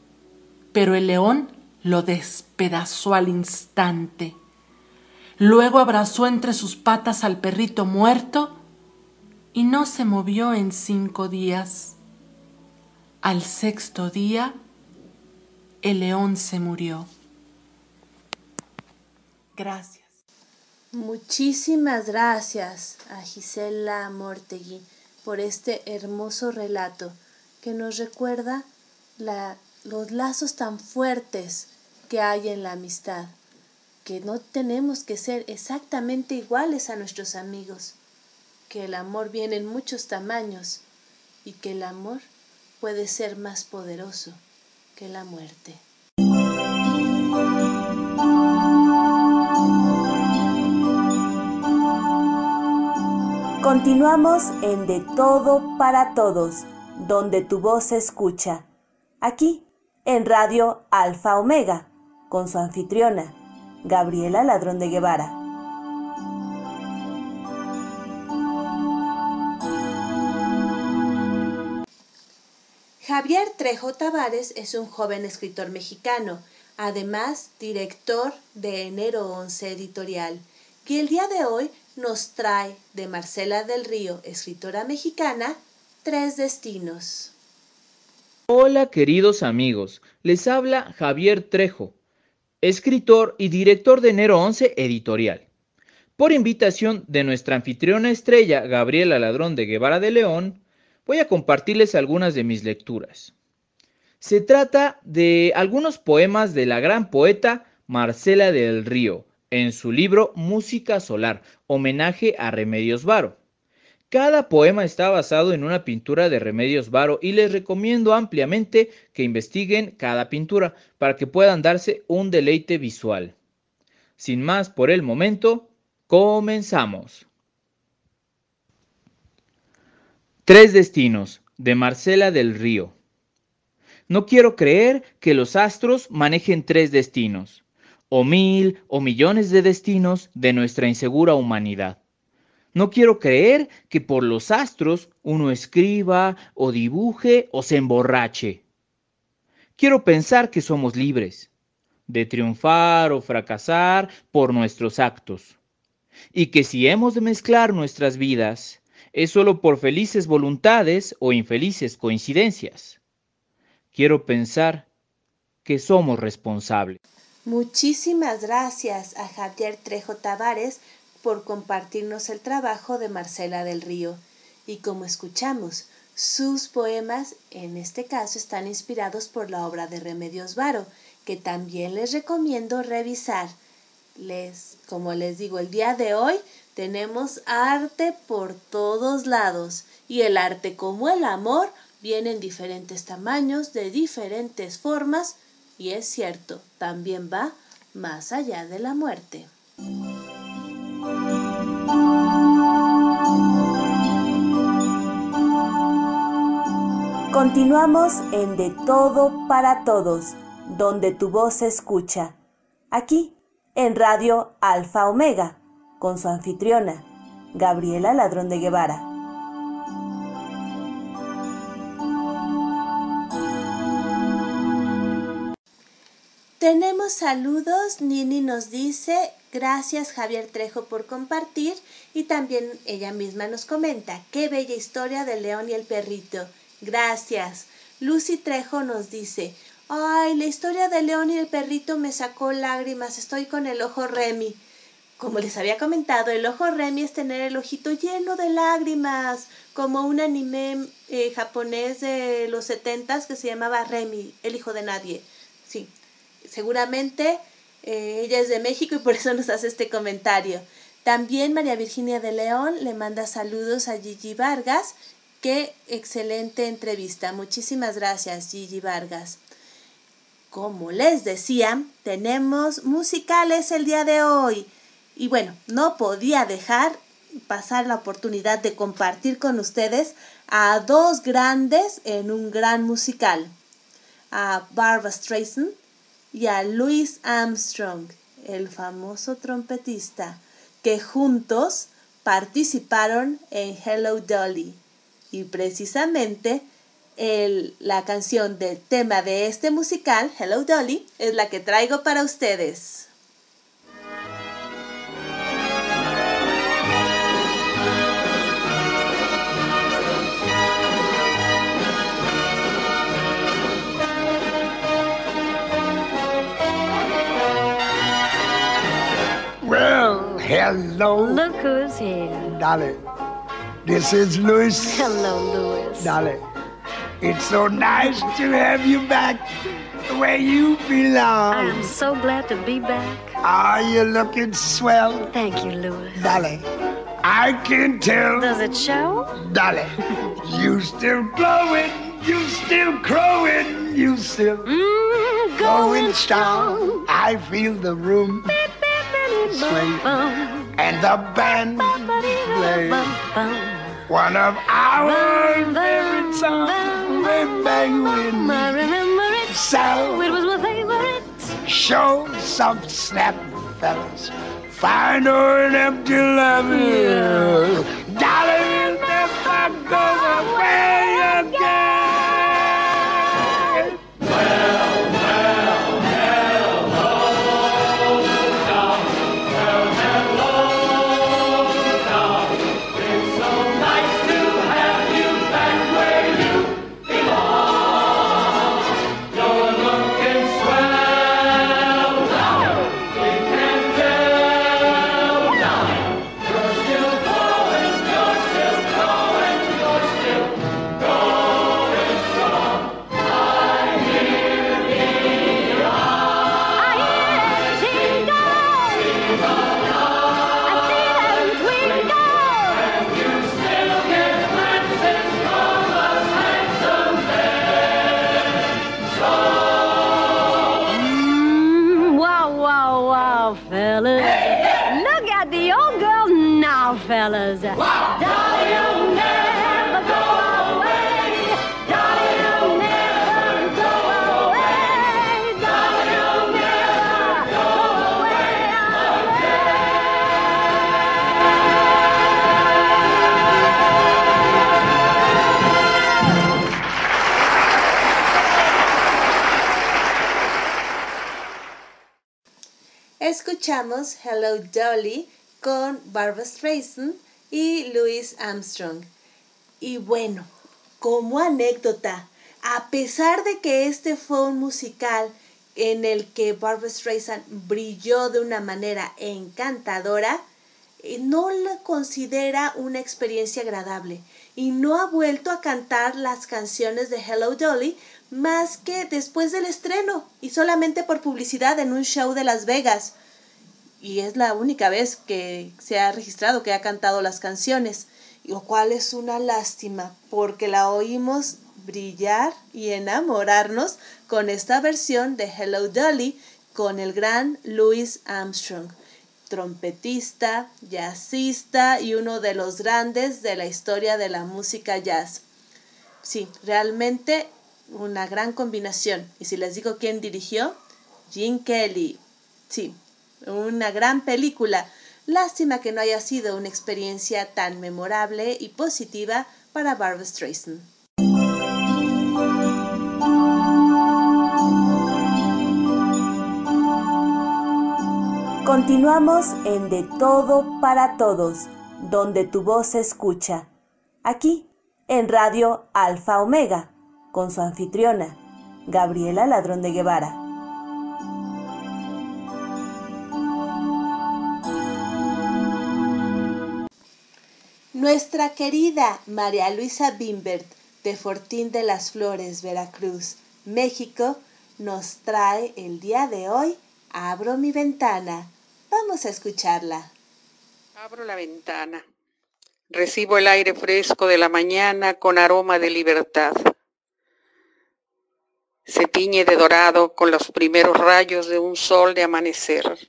Pero el león lo despedazó al instante. Luego abrazó entre sus patas al perrito muerto y no se movió en cinco días. Al sexto día, el león se murió. Gracias. Muchísimas gracias a Gisela Mortegui por este hermoso relato que nos recuerda los lazos tan fuertes que hay en la amistad, que no tenemos que ser exactamente iguales a nuestros amigos, que el amor viene en muchos tamaños y que el amor puede ser más poderoso que la muerte. Continuamos en De Todo para Todos, donde tu voz se escucha. Aquí, en Radio Alfa Omega, con su anfitriona, Gabriela Ladrón de Guevara. Javier Trejo Tavares es un joven escritor mexicano, además director de Enero 11 Editorial, que el día de hoy nos trae de Marcela del Río, escritora mexicana, Tres Destinos. Hola queridos amigos, les habla Javier Trejo, escritor y director de Enero 11 Editorial. Por invitación de nuestra anfitriona estrella Gabriela Ladrón de Guevara de León, voy a compartirles algunas de mis lecturas. Se trata de algunos poemas de la gran poeta Marcela del Río, en su libro Música Solar, homenaje a Remedios Varo. Cada poema está basado en una pintura de Remedios Varo y les recomiendo ampliamente que investiguen cada pintura para que puedan darse un deleite visual. Sin más por el momento, comenzamos. Tres destinos, de Marcela del Río. No quiero creer que los astros manejen tres destinos, o mil o millones de destinos de nuestra insegura humanidad. No quiero creer que por los astros uno escriba o dibuje o se emborrache. Quiero pensar que somos libres de triunfar o fracasar por nuestros actos, y que si hemos de mezclar nuestras vidas, es solo por felices voluntades o infelices coincidencias. Quiero pensar que somos responsables. Muchísimas gracias a Javier Trejo Tavares por compartirnos el trabajo de Marcela del Río. Y como escuchamos, sus poemas, en este caso, están inspirados por la obra de Remedios Varo, que también les recomiendo revisar. Les, como les digo, el día de hoy tenemos arte por todos lados y el arte como el amor viene en diferentes tamaños, de diferentes formas y es cierto, también va más allá de la muerte. Continuamos en De Todo para Todos, donde tu voz se escucha. Aquí, en Radio Alfa Omega, con su anfitriona, Gabriela Ladrón de Guevara. Tenemos saludos, Nini nos dice, gracias Javier Trejo por compartir y también ella misma nos comenta, qué bella historia del león y el perrito. Gracias. Lucy Trejo nos dice, ay, la historia del león y el perrito me sacó lágrimas, estoy con el ojo Remy. Como les había comentado, el ojo Remy es tener el ojito lleno de lágrimas, como un anime eh, japonés de los setentas que se llamaba Remy, el hijo de nadie. Sí, seguramente eh, ella es de México y por eso nos hace este comentario. También María Virginia de León le manda saludos a Gigi Vargas Qué excelente entrevista. Muchísimas gracias, Gigi Vargas. Como les decía, tenemos musicales el día de hoy. Y bueno, no podía dejar pasar la oportunidad de compartir con ustedes a dos grandes en un gran musical. A Barbara Streisand y a Louis Armstrong, el famoso trompetista, que juntos participaron en Hello Dolly y precisamente el, la canción del tema de este musical, Hello Dolly, es la que traigo para ustedes. Hello. Look who's here. Dolly. This is Louis. Hello, Louis. Dolly. It's so nice to have you back where you belong. I am so glad to be back. Are you looking swell? Thank you, Louis. Dolly, I can tell. Does it show? Dolly, you still glowing, you still crowing, you still mm, going strong. I feel the room sway and the band play. One of our favorite songs way back when. I remember it so. It was my favorite. Show some snap, fellas. Find her an empty love here. Darling, never go away again. Y bueno, como anécdota, a pesar de que este fue un musical en el que Barbara Streisand brilló de una manera encantadora, eh, no lo considera una experiencia agradable y no ha vuelto a cantar las canciones de Hello Dolly más que después del estreno y solamente por publicidad en un show de Las Vegas. Y es la única vez que se ha registrado que ha cantado las canciones, lo cual es una lástima porque la oímos brillar y enamorarnos con esta versión de Hello Dolly con el gran Louis Armstrong, trompetista, jazzista y uno de los grandes de la historia de la música jazz. Sí, realmente una gran combinación. Y si les digo quién dirigió, Gene Kelly. Sí, una gran película. Lástima que no haya sido una experiencia tan memorable y positiva para Barbara Streisand. Continuamos en De Todo para Todos, donde tu voz se escucha. Aquí, en Radio Alfa Omega, con su anfitriona, Gabriela Ladrón de Guevara. Nuestra querida María Luisa Bimbert de Fortín de las Flores, Veracruz, México, nos trae el día de hoy Abro mi ventana. Vamos a escucharla. Abro la ventana. Recibo el aire fresco de la mañana con aroma de libertad. Se tiñe de dorado con los primeros rayos de un sol de amanecer.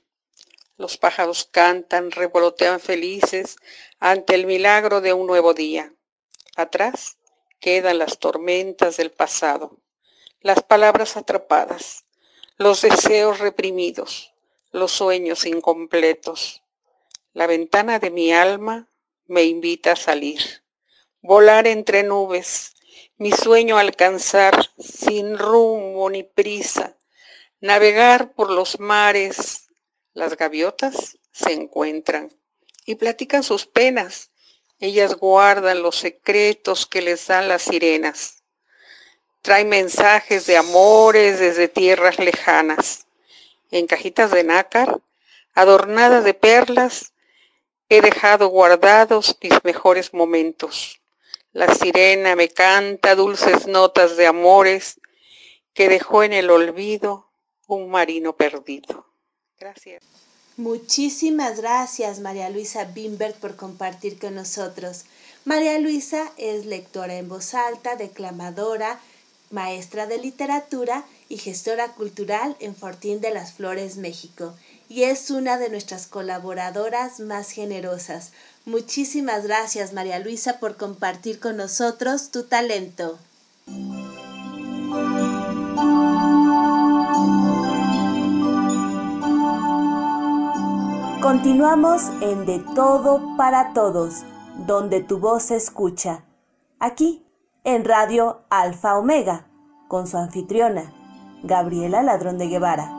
Los pájaros cantan, revolotean felices ante el milagro de un nuevo día. Atrás quedan las tormentas del pasado, las palabras atrapadas, los deseos reprimidos, los sueños incompletos. La ventana de mi alma me invita a salir, volar entre nubes, mi sueño alcanzar sin rumbo ni prisa, navegar por los mares. Las gaviotas se encuentran y platican sus penas. Ellas guardan los secretos que les dan las sirenas. Traen mensajes de amores desde tierras lejanas. En cajitas de nácar, adornadas de perlas, he dejado guardados mis mejores momentos. La sirena me canta dulces notas de amores que dejó en el olvido un marino perdido. Gracias. Muchísimas gracias María Luisa Bimbert por compartir con nosotros. María Luisa es lectora en voz alta, declamadora, maestra de literatura y gestora cultural en Fortín de las Flores, México, y es una de nuestras colaboradoras más generosas. Muchísimas gracias María Luisa por compartir con nosotros tu talento. Continuamos en De Todo para Todos, donde tu voz se escucha. Aquí, en Radio Alfa Omega, con su anfitriona, Gabriela Ladrón de Guevara.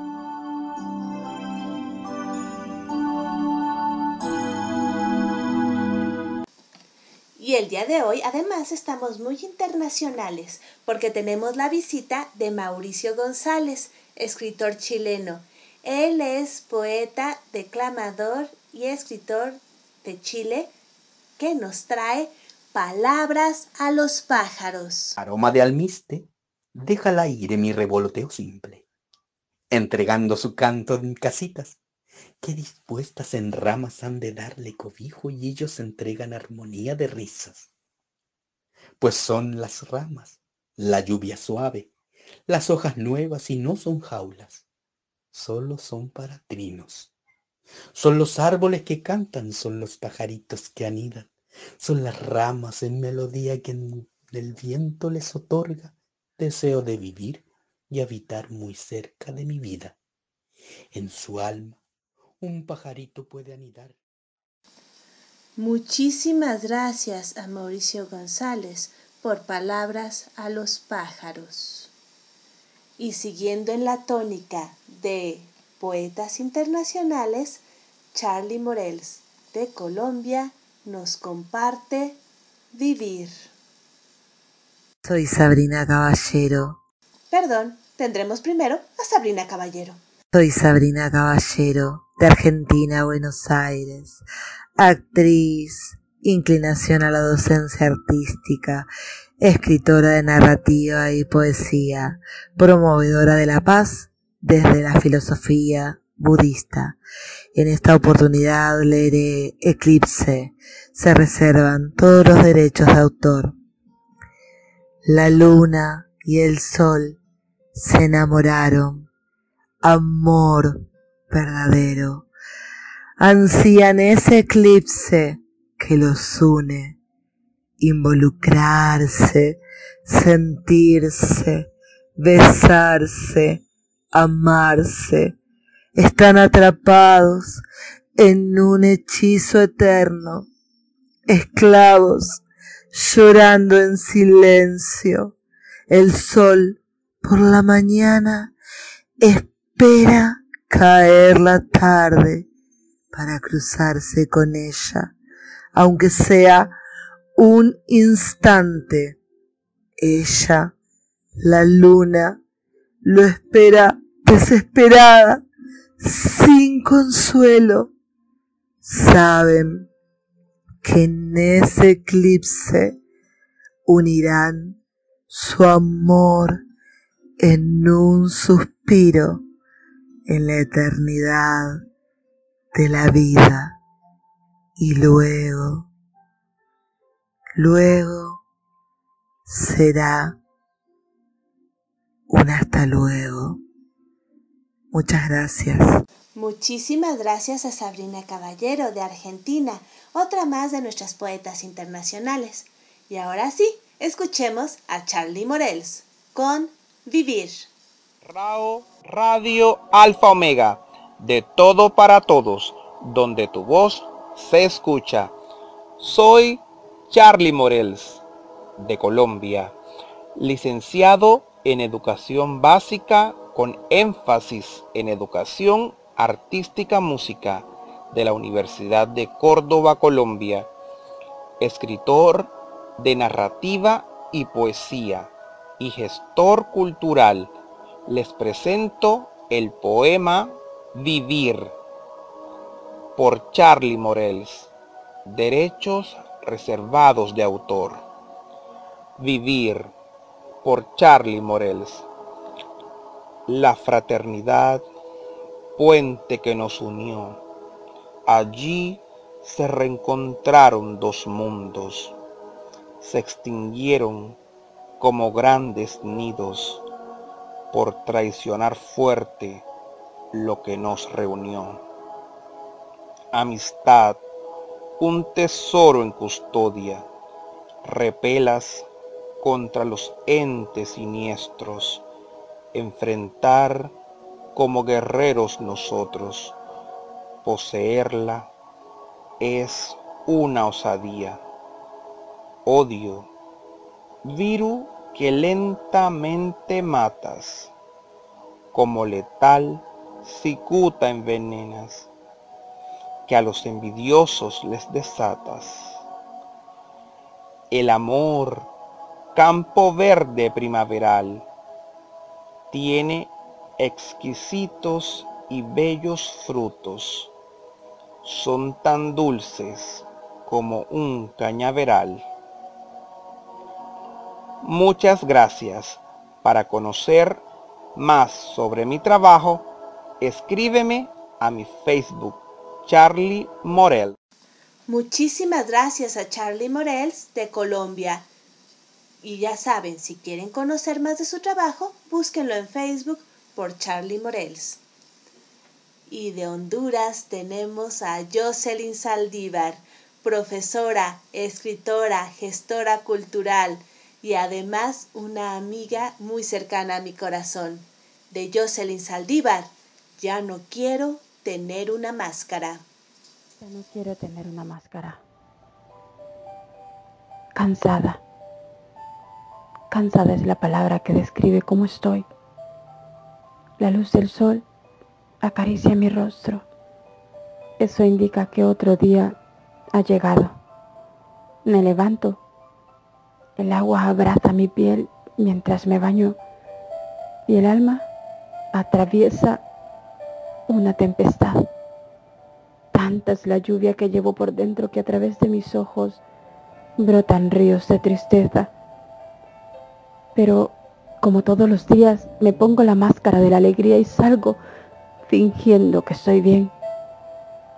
Y el día de hoy además estamos muy internacionales porque tenemos la visita de Mauricio González, escritor chileno. Él es poeta, declamador y escritor de Chile que nos trae palabras a los pájaros. Aroma de almiste, deja al aire mi revoloteo simple, entregando su canto en casitas, que dispuestas en ramas han de darle cobijo y ellos entregan armonía de risas. Pues son las ramas, la lluvia suave, las hojas nuevas y no son jaulas solo son para trinos. Son los árboles que cantan, son los pajaritos que anidan, son las ramas en melodía que el viento les otorga deseo de vivir y habitar muy cerca de mi vida. En su alma un pajarito puede anidar. Muchísimas gracias a Mauricio González por palabras a los pájaros y siguiendo en la tónica de poetas internacionales, Charlie Morels de Colombia nos comparte Vivir. Soy Sabrina Caballero. Perdón, tendremos primero a Sabrina Caballero. Soy Sabrina Caballero, de Argentina, Buenos Aires, actriz, inclinación a la docencia artística, escritora de narrativa y poesía, promovedora de la paz desde la filosofía budista. En esta oportunidad leeré Eclipse. Se reservan todos los derechos de autor. La luna y el sol se enamoraron. Amor verdadero. Ansían ese eclipse que los une. Involucrarse, sentirse, besarse, amarse. Están atrapados en un hechizo eterno, esclavos, llorando en silencio. El sol por la mañana espera caer la tarde para cruzarse con ella, aunque sea un instante. Ella, la luna, lo espera desesperada, sin consuelo. Saben que en ese eclipse unirán su amor en un suspiro en la eternidad de la vida y luego, luego será un hasta luego. Muchas gracias. Muchísimas gracias a Sabrina Caballero de Argentina, otra más de nuestras poetas internacionales. Y ahora sí, escuchemos a Charlie Morels con Vivir. Rao Radio Alfa Omega, de todo para todos, donde tu voz se escucha. Soy Charlie Morels, de Colombia, licenciado en Educación Básica con énfasis en Educación Artística Música de la Universidad de Córdoba, Colombia, escritor de narrativa y poesía y gestor cultural, les presento el poema Vivir por Charlie Morels. Derechos reservados de autor. Vivir por Charlie Morels. La fraternidad, puente que nos unió. Allí se reencontraron dos mundos. Se extinguieron como grandes nidos por traicionar fuerte lo que nos reunió. Amistad, un tesoro en custodia, repelas contra los entes siniestros, enfrentar como guerreros nosotros, poseerla es una osadía. Odio, viru que lentamente matas, como letal cicuta envenenas, que a los envidiosos les desatas. El amor, campo verde primaveral, tiene exquisitos y bellos frutos, son tan dulces como un cañaveral. Muchas gracias. Para conocer más sobre mi trabajo, escríbeme a mi Facebook, Charlie Morel. Muchísimas gracias a Charlie Morels de Colombia. Y ya saben, si quieren conocer más de su trabajo, búsquenlo en Facebook por Charlie Morels. Y de Honduras tenemos a Jocelyn Saldívar, profesora, escritora, gestora cultural y además una amiga muy cercana a mi corazón. De Jocelyn Saldívar, ya no quiero tener una máscara. Ya no quiero tener una máscara. Cansada. Cansada es la palabra que describe cómo estoy. La luz del sol acaricia mi rostro. Eso indica que otro día ha llegado. Me levanto. El agua abraza mi piel mientras me baño y el alma atraviesa una tempestad. Tanta es la lluvia que llevo por dentro que a través de mis ojos brotan ríos de tristeza. Pero como todos los días me pongo la máscara de la alegría y salgo fingiendo que estoy bien.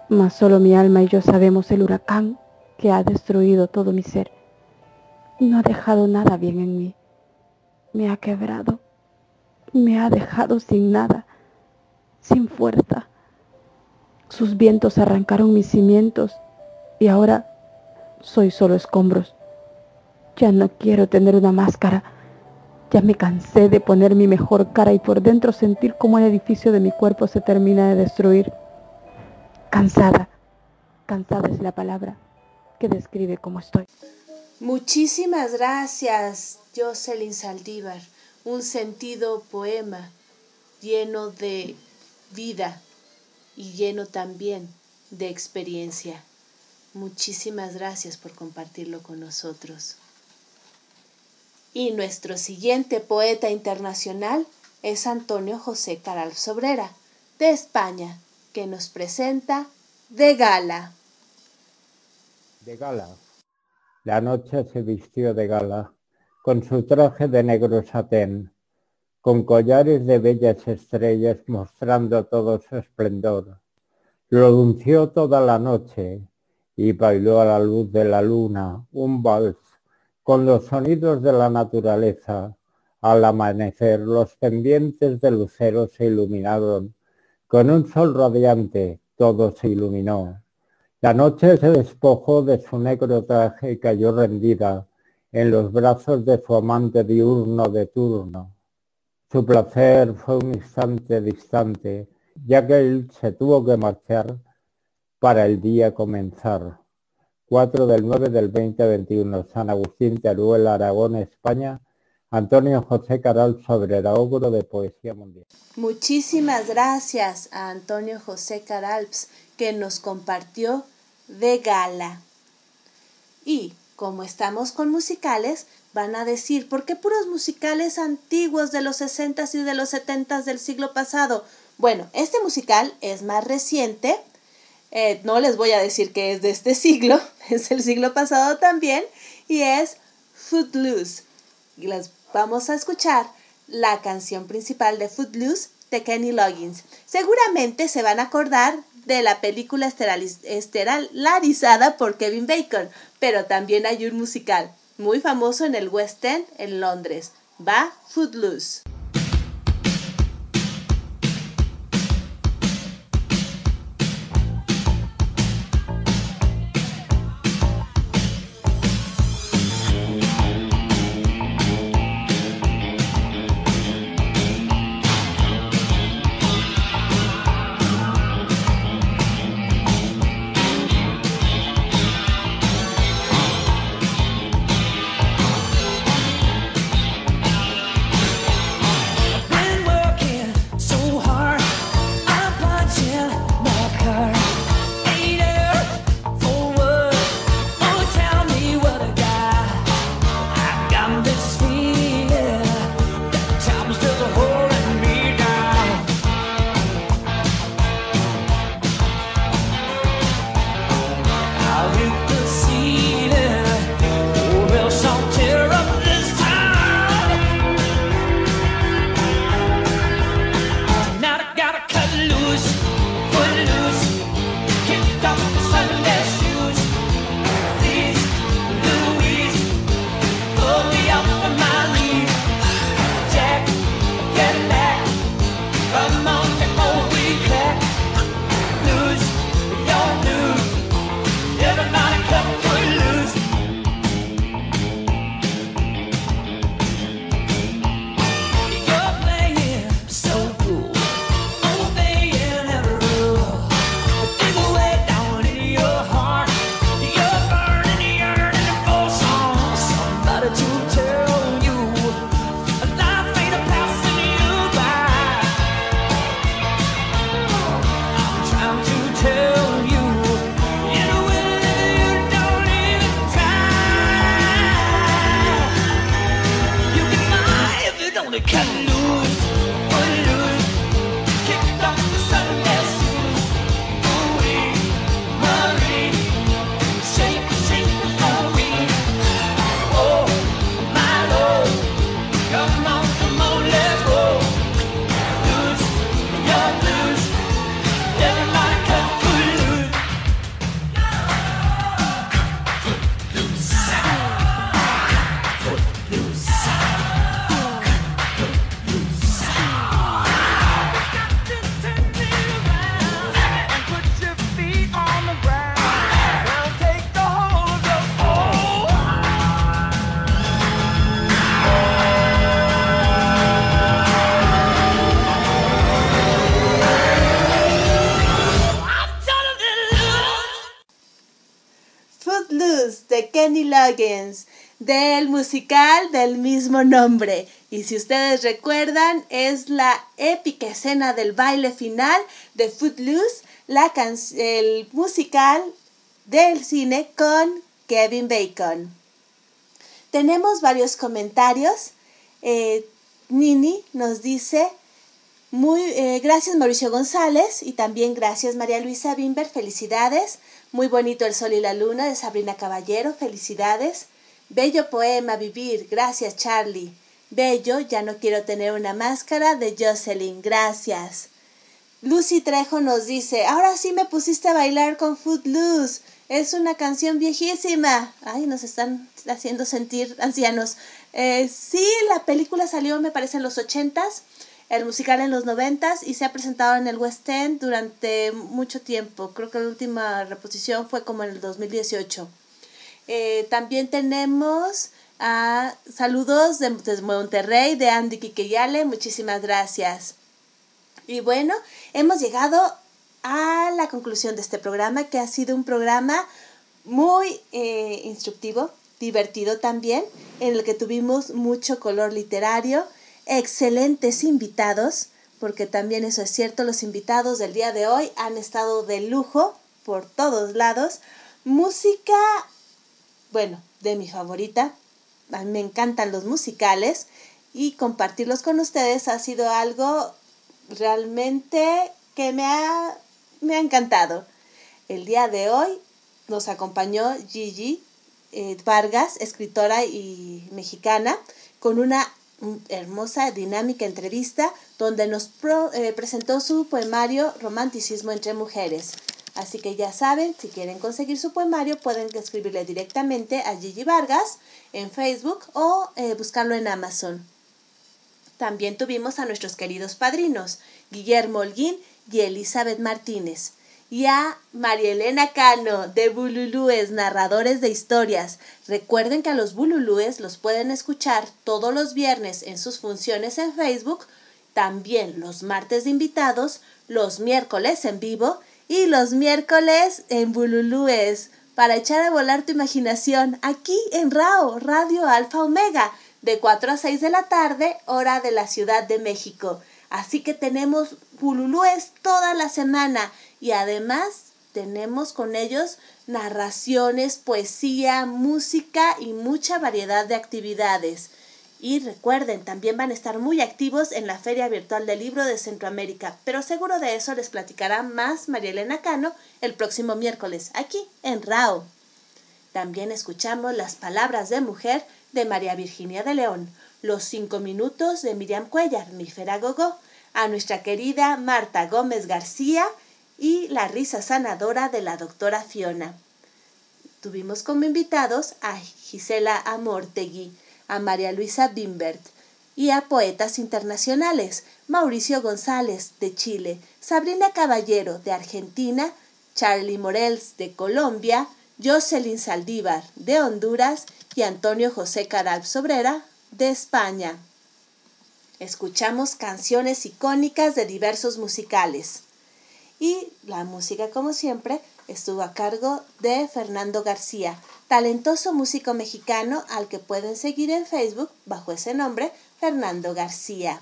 Mas solo mi alma y yo sabemos el huracán que ha destruido todo mi ser. No ha dejado nada bien en mí. Me ha quebrado. Me ha dejado sin nada, sin fuerza. Sus vientos arrancaron mis cimientos y ahora soy solo escombros. Ya no quiero tener una máscara. Ya me cansé de poner mi mejor cara y por dentro sentir cómo el edificio de mi cuerpo se termina de destruir. Cansada. Cansada es la palabra que describe cómo estoy. Muchísimas gracias, Jocelyn Saldívar. Un sentido poema lleno de vida y lleno también de experiencia. Muchísimas gracias por compartirlo con nosotros. Y nuestro siguiente poeta internacional es Antonio José Caral Sobrera, de España, que nos presenta De Gala. De gala. La noche se vistió de gala, con su traje de negro satén, con collares de bellas estrellas mostrando todo su esplendor. Lo unció toda la noche y bailó a la luz de la luna un vals con los sonidos de la naturaleza. Al amanecer los pendientes de lucero se iluminaron. Con un sol radiante todo se iluminó. La noche se despojó de su negro traje y cayó rendida en los brazos de su amante diurno de turno. Su placer fue un instante distante, ya que él se tuvo que marchar para el día comenzar. 4 del 9 del 2021, San Agustín, Teruel, Aragón, España, Antonio José Caral Sobrera, ogro de Poesía Mundial. Muchísimas gracias a Antonio José Caralps que nos compartió de gala. Y como estamos con musicales, van a decir, ¿por qué puros musicales antiguos de los 60s y de los 70s del siglo pasado? Bueno, este musical es más reciente. Eh, no les voy a decir que es de este siglo, (laughs) es el siglo pasado también, y es Footloose. Y les vamos a escuchar la canción principal de Footloose de Kenny Loggins. Seguramente se van a acordar de la película estelarizada por Kevin Bacon, pero también hay un musical muy famoso en el West End en Londres. Va Footloose. Del musical del mismo nombre. Y si ustedes recuerdan, es la épica escena del baile final de Footloose, la el musical del cine con Kevin Bacon. Tenemos varios comentarios. Eh, Nini nos dice, muy eh, gracias Mauricio González y también gracias María Luisa Bimber, felicidades. Muy bonito el sol y la luna de Sabrina Caballero, felicidades. Bello poema Vivir, gracias Charlie. Bello, ya no quiero tener una máscara de Jocelyn, gracias. Lucy Trejo nos dice, ahora sí me pusiste a bailar con Footloose. Es una canción viejísima. Ay, nos están haciendo sentir ancianos. Eh, sí, la película salió, me parece, en los ochentas, el musical en los noventas y se ha presentado en el West End durante mucho tiempo. Creo que la última reposición fue como en el 2018. Eh, también tenemos a saludos de, Monterrey, de Andy Kikeyale, muchísimas gracias. Y bueno, hemos llegado a la conclusión de este programa, que ha sido un programa muy eh, instructivo, divertido también, en el que tuvimos mucho color literario, excelentes invitados, porque también eso es cierto, los invitados del día de hoy han estado de lujo por todos lados. Música bueno, de mi favorita. A mí me encantan los musicales y compartirlos con ustedes ha sido algo realmente que me ha, me ha encantado. El día de hoy nos acompañó Gigi eh, Vargas, escritora y mexicana, con una hermosa, dinámica entrevista donde nos eh, presentó su poemario Romanticismo entre Mujeres. Así que ya saben, si quieren conseguir su poemario, pueden escribirle directamente a Gigi Vargas en Facebook o eh, buscarlo en Amazon. También tuvimos a nuestros queridos padrinos, Guillermo Holguín y Elizabeth Martínez, y a María Elena Cano de Bululúes, narradores de historias. Recuerden que a los Bululúes los pueden escuchar todos los viernes en sus funciones en Facebook, también los martes de invitados, los miércoles en vivo y los miércoles en Bululúes para echar a volar tu imaginación aquí en RAO, Radio Alfa Omega, de 4 a 6 de la tarde, hora de la Ciudad de México. Así que tenemos Bululúes toda la semana y además tenemos con ellos narraciones, poesía, música y mucha variedad de actividades. Y recuerden, también van a estar muy activos en la Feria Virtual del Libro de Centroamérica, pero seguro de eso les platicará más María Elena Cano el próximo miércoles, aquí en RAO. También escuchamos las palabras de mujer de María Virginia de León, los cinco minutos de Miriam Cuellar, mi Gogó, a nuestra querida Marta Gómez García y la risa sanadora de la doctora Fiona. Tuvimos como invitados a Gisela Amortegui, a María Luisa Bimbert y a poetas internacionales, Mauricio González de Chile, Sabrina Caballero de Argentina, Charlie Morels de Colombia, Jocelyn Saldívar de Honduras y Antonio José Caral Sobrera de España. Escuchamos canciones icónicas de diversos musicales. Y la música, como siempre, estuvo a cargo de Fernando García, talentoso músico mexicano al que pueden seguir en Facebook bajo ese nombre, Fernando García.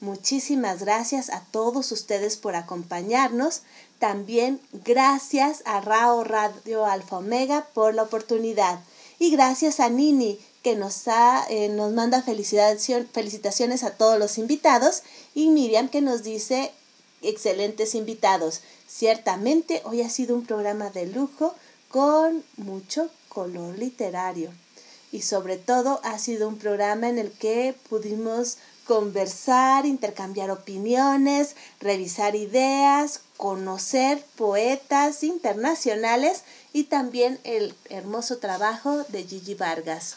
Muchísimas gracias a todos ustedes por acompañarnos. También gracias a Rao Radio Alfa Omega por la oportunidad. Y gracias a Nini que nos, eh, nos manda felicitaciones a todos los invitados. Y Miriam que nos dice excelentes invitados. Ciertamente hoy ha sido un programa de lujo con mucho color literario. Y sobre todo ha sido un programa en el que pudimos conversar, intercambiar opiniones, revisar ideas, conocer poetas internacionales y también el hermoso trabajo de Gigi Vargas.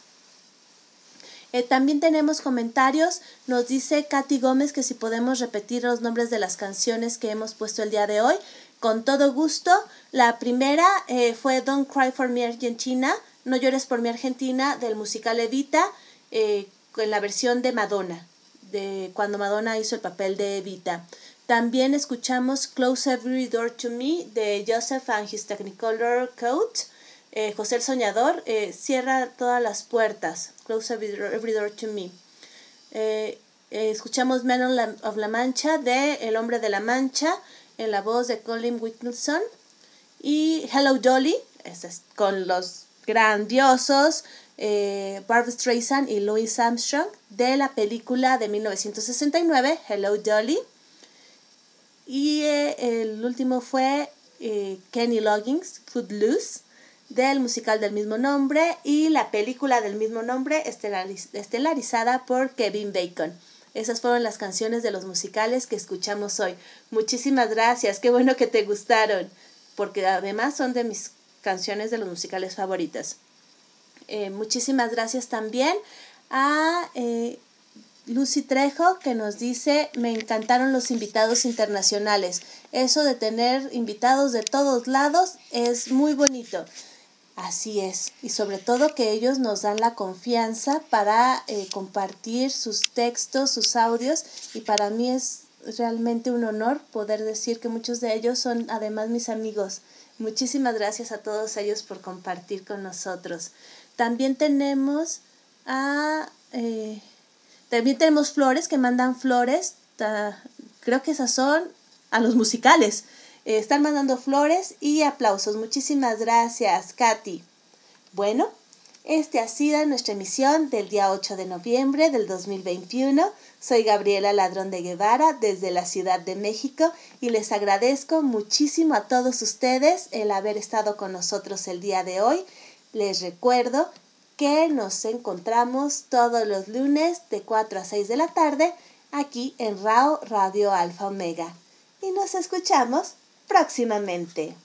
Eh, también tenemos comentarios. Nos dice Katy Gómez que si podemos repetir los nombres de las canciones que hemos puesto el día de hoy. Con todo gusto. La primera eh, fue Don't Cry for Me Argentina, No llores por mi Argentina, del musical Evita, eh, en la versión de Madonna, de cuando Madonna hizo el papel de Evita. También escuchamos Close Every Door to Me de Joseph and His Technicolor Coat Eh, José el Soñador, eh, cierra todas las puertas, close every door, to me. Eh, escuchamos Man of la Mancha de El Hombre de la Mancha en la voz de Colin Wilkinson y Hello Dolly, con los grandiosos Barbara Streisand y Louis Armstrong de la película de 1969 Hello Dolly. Y el último fue Kenny Loggins, Footloose del musical del mismo nombre y la película del mismo nombre estelarizada por Kevin Bacon. Esas fueron las canciones de los musicales que escuchamos hoy. Muchísimas gracias, qué bueno que te gustaron, porque además son de mis canciones de los musicales favoritas. Eh, muchísimas gracias también a eh, Lucy Trejo que nos dice, me encantaron los invitados internacionales. Eso de tener invitados de todos lados es muy bonito. Así es, y sobre todo que ellos nos dan la confianza para eh, compartir sus textos, sus audios, y para mí es realmente un honor poder decir que muchos de ellos son además mis amigos. Muchísimas gracias a todos ellos por compartir con nosotros. También tenemos a... Eh, también tenemos flores que mandan flores. creo que esas son a los musicales. Eh, están mandando flores y aplausos. Muchísimas gracias, Katy. Bueno, este ha sido nuestra emisión del día 8 de noviembre del 2021. Soy Gabriela Ladrón de Guevara desde la Ciudad de México y les agradezco muchísimo a todos ustedes el haber estado con nosotros el día de hoy. Les recuerdo que nos encontramos todos los lunes de 4 a 6 de la tarde aquí en RAO Radio Alfa Omega. Y nos escuchamos próximamente.